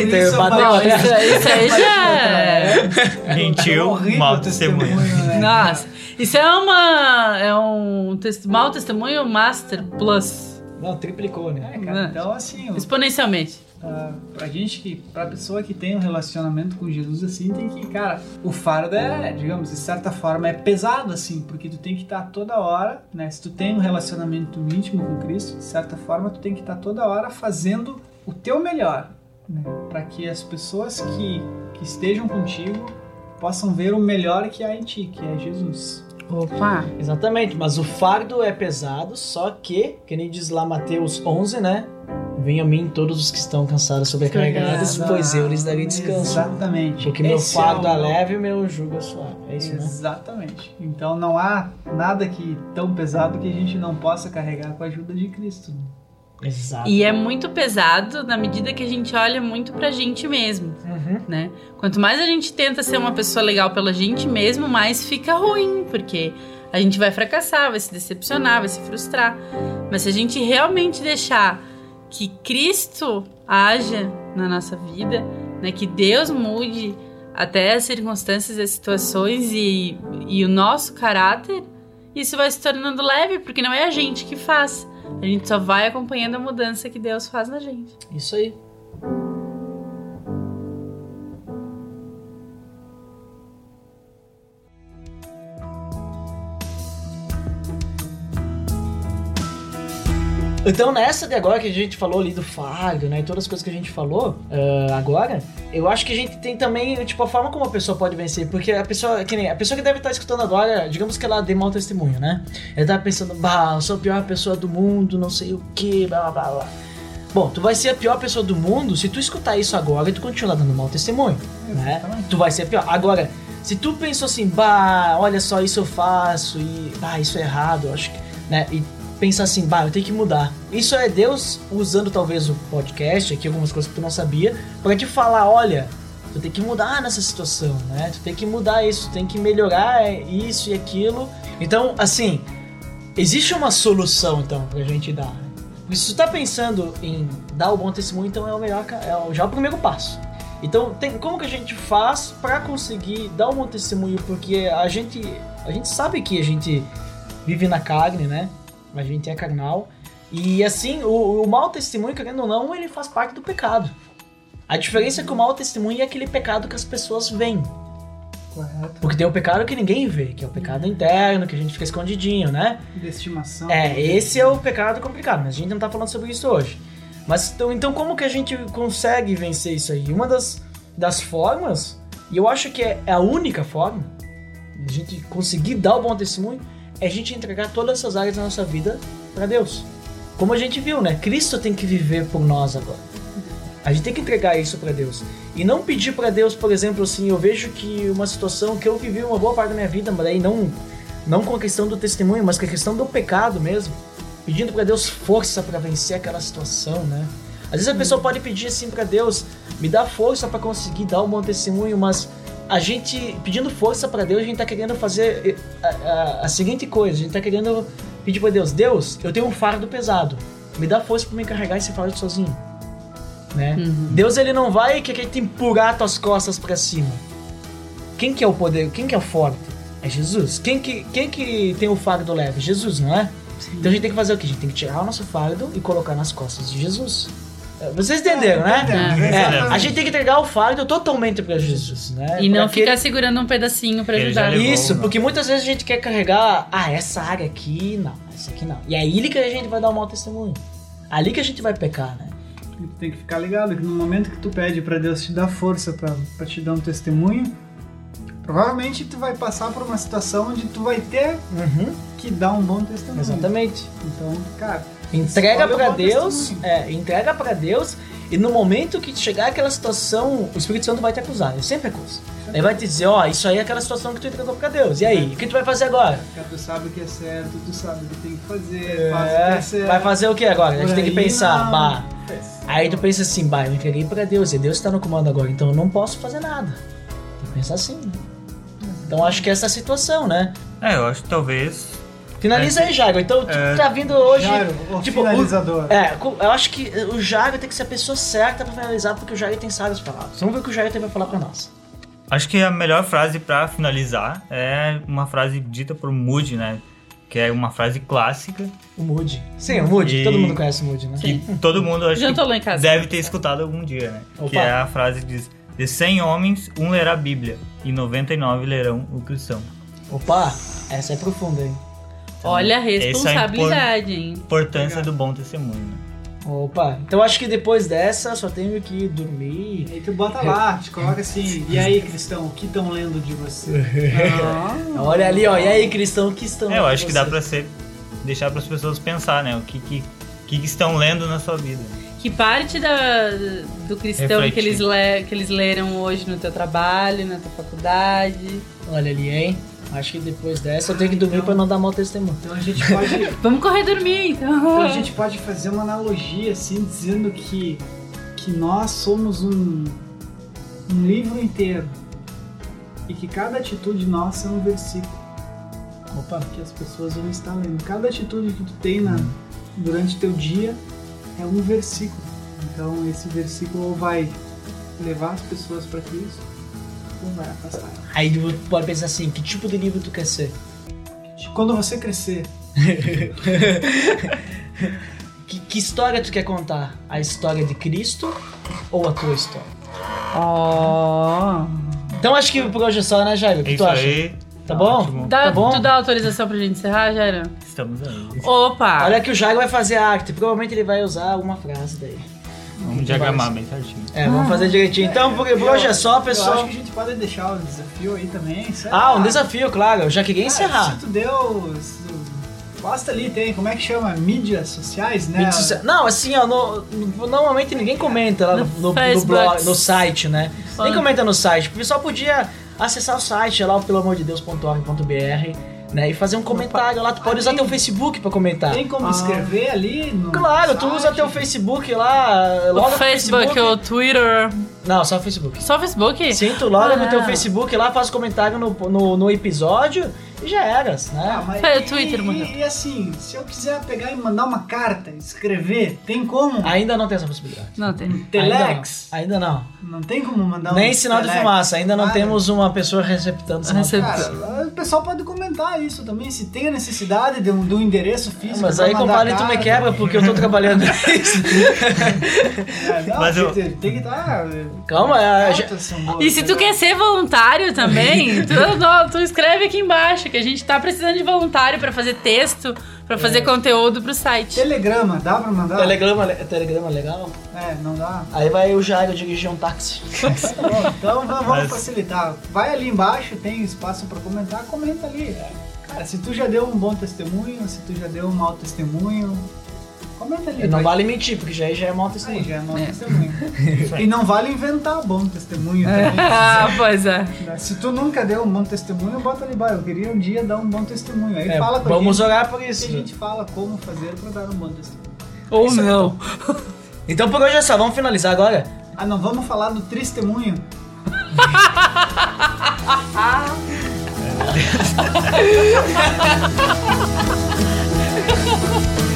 Então, isso eu bateu Não, isso, isso aí já é. Mentiu, horrível mau o testemunho. né? Nossa, isso é uma. É um tes- mau testemunho Master Plus. Não, triplicou, né? É, cara, então assim, Exponencialmente. Ah, pra gente que, pra pessoa que tem um relacionamento com Jesus assim, tem que, cara, o fardo é, digamos, de certa forma é pesado assim, porque tu tem que estar toda hora, né? Se tu tem um relacionamento íntimo com Cristo, de certa forma tu tem que estar toda hora fazendo o teu melhor, né? Para que as pessoas que, que estejam contigo possam ver o melhor que há em ti, que é Jesus. Opa. Exatamente, mas o fardo é pesado, só que, que nem diz lá Mateus 11, né? Venham a mim todos os que estão cansados sobrecarregados, pois eu lhes darei descanso. Exatamente. Porque meu Esse fardo é é o- leve e meu jugo é suave. É isso, né? Exatamente. Então não há nada que tão pesado que a gente não possa carregar com a ajuda de Cristo. Exato. E é muito pesado na medida que a gente olha muito pra gente mesmo, Uhum. né? Quanto mais a gente tenta ser uma pessoa legal pela gente mesmo, mais fica ruim, porque a gente vai fracassar, vai se decepcionar, vai se frustrar. Mas se a gente realmente deixar que Cristo haja na nossa vida, né? Que Deus mude até as circunstâncias as situações e, e o nosso caráter, isso vai se tornando leve, porque não é a gente que faz. A gente só vai acompanhando a mudança que Deus faz na gente. Isso aí. Então nessa de agora que a gente falou ali do fardo, né, e todas as coisas que a gente falou ah, agora, eu acho que a gente tem também, tipo, a forma como a pessoa pode vencer, porque a pessoa, que nem, a pessoa que deve estar escutando agora, digamos que ela dê mau testemunho, né? Ela tá pensando, bah, eu sou a pior pessoa do mundo, não sei o que, blá blá blá blá. Bom, tu vai ser a pior pessoa do mundo se tu escutar isso agora e tu continuar dando mau testemunho, né? Tu vai ser a pior. Agora, se tu pensou assim, bah, olha só, isso eu faço e, bah, isso é errado, eu acho que, né? E pensar assim, bah, eu tenho que mudar. Isso é Deus usando talvez o podcast, aqui algumas coisas que tu não sabia, pra te falar, olha, Tu tem que mudar nessa situação, né? Tu tem que mudar isso, tu tem que melhorar isso e aquilo. Então, assim, existe uma solução, então, pra gente dar. Se tu tá pensando em dar o bom testemunho, então é o melhor, é o- já o primeiro passo. Então, tem, como que a gente faz pra conseguir dar um bom testemunho? Porque a gente, a gente sabe que a gente vive na carne, né? A gente é carnal. E assim, o, o mau testemunho, querendo ou não, ele faz parte do pecado. A diferença é que o mau testemunho é aquele pecado que as pessoas veem. Correto. Porque tem o pecado que ninguém vê, que é o pecado interno, que a gente fica escondidinho, né? De estimação. É, esse é o pecado complicado, mas a gente não tá falando sobre isso hoje. Mas então, então como que a gente consegue vencer isso aí? Uma das, das formas, e eu acho que é a única forma de a gente conseguir dar o bom testemunho, é a gente entregar todas essas áreas da nossa vida para Deus. Como a gente viu, né? Cristo tem que viver por nós agora. A gente tem que entregar isso para Deus. E não pedir para Deus, por exemplo, assim, eu vejo que uma situação que eu vivi uma boa parte da minha vida, mas aí não, não com a questão do testemunho, mas com a questão do pecado mesmo. Pedindo para Deus força para vencer aquela situação, né? Às vezes a pessoa pode pedir assim para Deus, me dá força para conseguir dar um bom testemunho, mas a gente, pedindo força para Deus, a gente tá querendo fazer eh, a, a- a seguinte coisa, a gente tá querendo pedir para Deus, Deus, eu tenho um fardo pesado, me dá força para me carregar esse fardo sozinho né? Deus ele não vai querer te empurrar tuas costas pra cima. Quem que é o poder? Quem que é o forte? É Jesus. Quem que, quem que tem o fardo leve? Jesus, não é? Então a gente tem que fazer o quê? A gente tem que tirar o nosso fardo e colocar nas costas de Jesus. Vocês entenderam, né? É, a gente tem que entregar o fardo totalmente pra Jesus, né? E não ele- ficar segurando um pedacinho já ajudar. levou. Isso, não. porque muitas vezes a gente quer carregar, ah, essa área aqui, não, essa aqui não. E é aí que a gente vai dar um mau testemunho. Ali que a gente vai pecar, né? E tu tem que ficar ligado que no momento que tu pede pra Deus te dar força pra te dar um testemunho, provavelmente tu vai passar por uma situação onde tu vai ter Uhum, que dar um bom testemunho. exatamente. Então, cara, Entrega bom Deus, é, entrega pra Deus e no momento que chegar aquela situação, o Espírito Santo vai te acusar, ele sempre acusa. Ele vai te dizer, ó, isso aí é aquela situação que tu entregou pra Deus. E aí, o que tu vai fazer agora? cara, tu sabe o que é certo, tu sabe o que tem que fazer, faz o que é É, certo. vai fazer o que agora? A gente tem que pensar, não. bah. Aí tu pensa assim, bah, eu entreguei pra Deus e Deus tá no comando agora, então eu não posso fazer nada. Tem que pensar assim, né? Então acho que essa é a situação, né? É, eu acho que talvez. Finaliza aí, Jago. Então tu É. tá vindo hoje. Jairo, o tipo, o- finalizador. É, co- eu acho que o Jairo tem que ser a pessoa certa pra finalizar, porque o Jairo tem sábias palavras. Vamos ver o que o Jairo tem pra falar pra nós. Acho que a melhor frase pra finalizar é uma frase dita por Moody, né? Que é uma frase clássica O Moody. Sim, o Moody. E- Todo mundo conhece o Moody, né? que todo mundo acho tô que lá em casa. deve ter escutado algum dia, né? Opa. Que é a frase que diz: De 100 homens, um lerá a Bíblia e 99 lerão o cristão. Opa, essa é profunda, hein? Olha a é a responsabilidade, hein? Importância do bom testemunho. né? Opa, então acho que depois dessa só tenho que dormir. E aí tu bota lá, te coloca assim, e aí cristão, o que estão lendo de você? Olha ali, ó. E aí, cristão, o que estão É, eu acho que dá vocês? pra ser deixar para as pessoas pensar, né? O que que, que que estão lendo na sua vida. Que parte da, do cristão Refletir. que eles, le, que eles leram hoje no teu trabalho, na tua faculdade? Olha ali, hein? Acho que depois dessa eu tenho que dormir pra não dar mau testemunho. Então a gente pode, Vamos correr dormir, então. então a gente pode fazer uma analogia assim, dizendo que, que nós somos um, um livro inteiro e que cada atitude nossa é um versículo. Opa, que as pessoas vão estar lendo. Cada atitude que tu tem na, durante teu dia é um versículo. Então esse versículo vai levar as pessoas para Cristo vai. Aí tu pode pensar assim, que tipo de livro tu quer ser? Quando você crescer, Que, que história tu quer contar? A história de Cristo ou a tua história? Ó. Então acho que por hoje é só, né, Jairo? O que Isso tu acha? aí. Tá bom? ótimo. Dá, Tá bom? Tu dá autorização pra gente encerrar, Jairo? Estamos aí. Opa! Olha que o Jairo vai fazer a arte, provavelmente ele vai usar alguma frase daí. Vamos diagramar bem certinho. É, vamos fazer direitinho. Então, por, por hoje é só, eu acho pessoal. que a gente pode deixar o desafio aí também. sei Ah, lá. um desafio, claro. Eu já queria encerrar. Se tu deu. se tu- Posta ali, tem, como é que chama? Mídias sociais, né? Mídia social- Não, assim, ó, no- no- normalmente ninguém comenta lá no, No no, no Facebook. blog, no site, né? Nem Ah. comenta no site. O pessoal podia acessar o site lá, o pelamordedeus.org.br, né? E fazer um comentário lá. Tu pode Ah, usar tem- teu Facebook pra comentar. Tem como Ah. escrever ali no. Claro, tu site? usa teu Facebook lá, O logo no Facebook, o Twitter. Não, só o Facebook. Só o Facebook? Sim, tu loga no Ah. teu Facebook lá, faz comentário no, no, no episódio e já eras, né? Ah, mas Foi o e- Twitter, morreu. e, e assim, se eu quiser pegar e mandar uma carta, escrever, tem como? Ainda não tem essa possibilidade. Não, tem. Telex? Ainda não. Ainda Não tem como mandar não. um Nem sinal de telex? fumaça, ainda não Nada. temos uma pessoa receptando sinal de. Cara, o pessoal pode comentar isso também, se tem a necessidade de um, de um endereço físico. Mas pra aí, compadre, tu me quebra porque eu tô trabalhando nisso. É, não, Mas eu- tem, tem que estar. Calma, a gente- E se tu quer ser voluntário também, tu, não, tu escreve aqui embaixo que a gente tá precisando de voluntário pra fazer texto, pra fazer conteúdo pro site. Telegrama, dá pra mandar? Telegrama, telegrama legal. É, não dá. Aí vai o Jairo dirigir um táxi. Tá bom, então va- vamos Mas- facilitar. Vai ali embaixo, tem espaço pra comentar, comenta ali. Cara, se tu já deu um bom testemunho, se tu já deu um mau testemunho, comenta ali. Não vai- vale mentir, porque já, já é mau Aí testemunho. já é mau É. testemunho. e não vale inventar bom testemunho também. Ah, pois é. Se tu nunca deu um bom testemunho, bota ali, vai, eu queria um dia dar um bom testemunho. Aí É, fala com vamos a gente, orar por isso. a gente fala como fazer pra dar um bom testemunho. Ou Isso é não. Então por hoje é só, vamos finalizar agora? Ah, não, vamos falar do testemunho. Ah,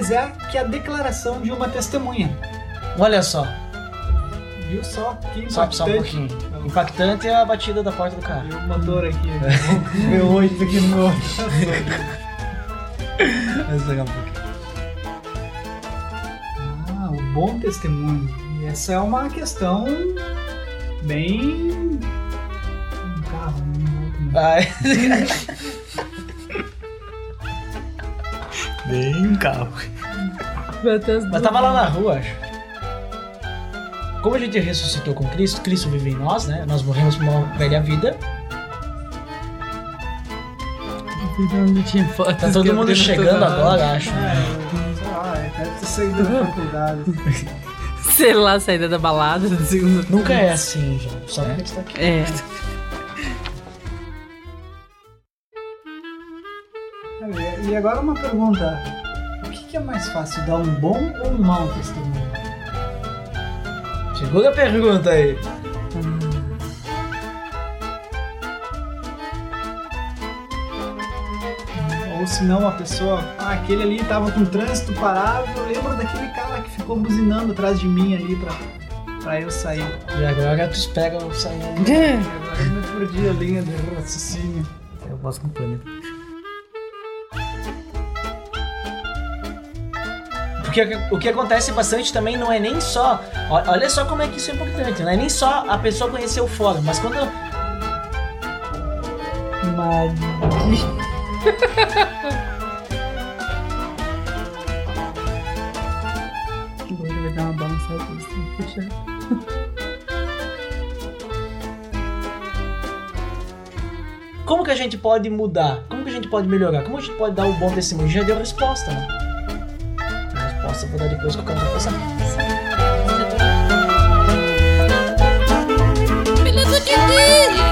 mais é que a declaração de uma testemunha. Olha só, Viu só que só, só um impactante? pouquinho. Impactante é a batida da porta do carro. E o motor aqui, o V8 aqui no meu outro. Mas daqui a pouco. Ah, o bom testemunho. E essa é uma questão bem. Um carro, um outro. né? Bem um carro. Mas tava lá na rua, acho. Como a gente ressuscitou com Cristo, Cristo vive em nós, né? Nós morremos por uma velha vida. Tá todo mundo chegando agora, acho. É, sei lá, é, deve ter saído da faculdade. Sei lá, saída da balada. Nunca é assim, gente. Só porque a gente tá aqui. É. E agora uma pergunta: o que que é mais fácil, dar um bom ou um mau testemunho? Segura a pergunta aí. Ou se não, a pessoa, ah, aquele ali tava com o trânsito parado, eu lembro daquele cara que ficou buzinando atrás de mim ali pra, pra eu sair. E agora tu espera eu sair. Agora eu me perdi a linha do raciocínio. Eu posso complementar. Porque o que acontece bastante também não é nem só. Olha só como é que isso é importante. Não é nem só a pessoa conhecer o fórum, mas quando. Agora vai dar uma balançada, você tem que fechar. Como que a gente pode mudar? Como que a gente pode melhorar? Como a gente pode dar o bom testemunho? Já deu resposta, né? seputar di depois com qualquer Bila Beleza de